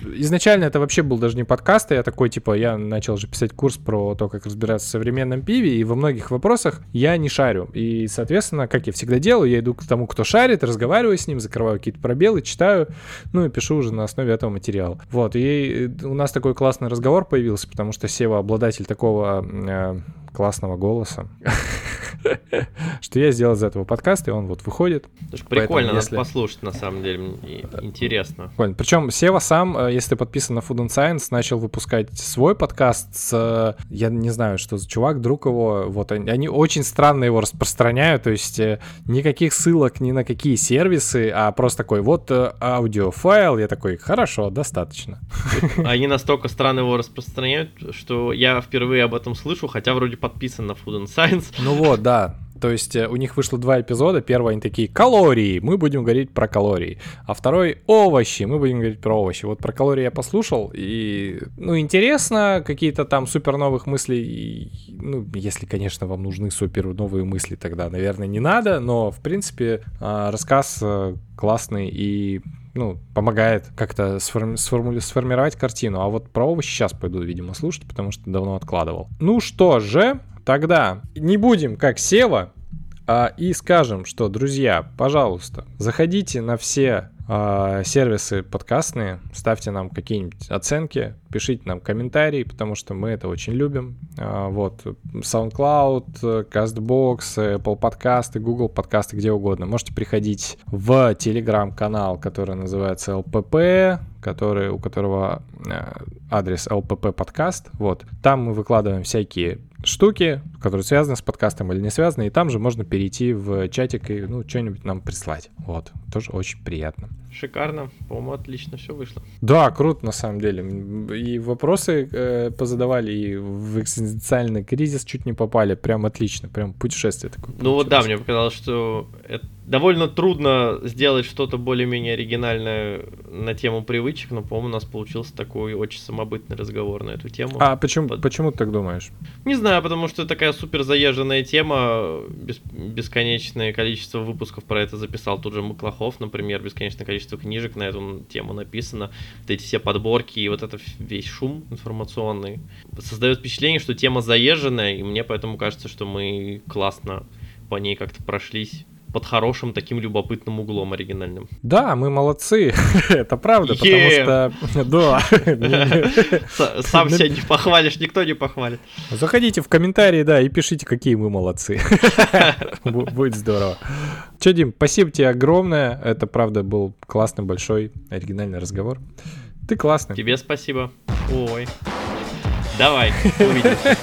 изначально это вообще был даже не подкаст, а я такой, типа, я начал же писать курс про то, как разбираться в современном пиве, и во многих вопросах я не шарю. И, соответственно, как я всегда делаю, я иду к тому, кто шарит, разговариваю с ним, закрываю какие-то пробелы, читаю, ну и пишу уже на основе этого материала. Вот, и у нас такой классный разговор появился, потому что Сева обладатель такого э, классного голоса, [laughs] что я сделал из этого подкаста, и он вот выходит. Прикольно, надо послушать, на самом деле, интересно. Прикольно. Причем Сева сам, э, если ты подписан на Food and Science, начал выпускать свой подкаст с, э, я не знаю, что за чувак, друг его, вот они очень странно его распространяют, то есть э, никаких ссылок ни на какие сервисы, а просто такой, вот аудиофайл, я такой, хорошо, достаточно. Они настолько странно его распространяют, что я впервые об этом слышу, хотя вроде подписан на Food and Science. Ну вот, да. То есть э, у них вышло два эпизода. Первый они такие калории, мы будем говорить про калории. А второй овощи, мы будем говорить про овощи. Вот про калории я послушал, и, ну, интересно, какие-то там супер новых мыслей. Ну, если, конечно, вам нужны супер новые мысли, тогда, наверное, не надо. Но, в принципе, а, рассказ э, классный и ну, помогает как-то сформи- сформи- сформировать картину. А вот про овощи сейчас пойду, видимо, слушать, потому что давно откладывал. Ну что же, Тогда не будем как Сева, а и скажем, что, друзья, пожалуйста, заходите на все сервисы подкастные, ставьте нам какие-нибудь оценки, пишите нам комментарии, потому что мы это очень любим. Э, вот, SoundCloud, CastBox, Apple подкасты, Google подкасты, где угодно. Можете приходить в телеграм-канал, который называется LPP, который, у которого э, адрес LPP подкаст. Вот. Там мы выкладываем всякие штуки, которые связаны с подкастом или не связаны, и там же можно перейти в чатик и ну, что-нибудь нам прислать. Вот. Тоже очень приятно. Шикарно. По-моему, отлично все вышло. Да, круто на самом деле. И вопросы э, позадавали, и в экзистенциальный кризис чуть не попали. Прям отлично. Прям путешествие такое. Ну вот да, мне показалось, что это довольно трудно сделать что-то более-менее оригинальное на тему привычек, но, по-моему, у нас получился такой очень самобытный разговор на эту тему. А почему, Под... почему ты так думаешь? Не знаю, потому что такая супер заезженная тема, бес... бесконечное количество выпусков про это записал тут же Маклахов, например, бесконечное количество книжек на эту тему написано, вот эти все подборки и вот это весь шум информационный создает впечатление, что тема заезженная, и мне поэтому кажется, что мы классно по ней как-то прошлись под хорошим таким любопытным углом оригинальным. Да, мы молодцы, [laughs] это правда, потому что... [laughs] Да. [laughs] Сам себя не похвалишь, никто не похвалит. Заходите в комментарии, да, и пишите, какие мы молодцы. Будет здорово. Че, Дим, спасибо тебе огромное. Это, правда, был классный, большой, оригинальный разговор. Ты классный. Тебе спасибо. Ой. Давай, увидимся.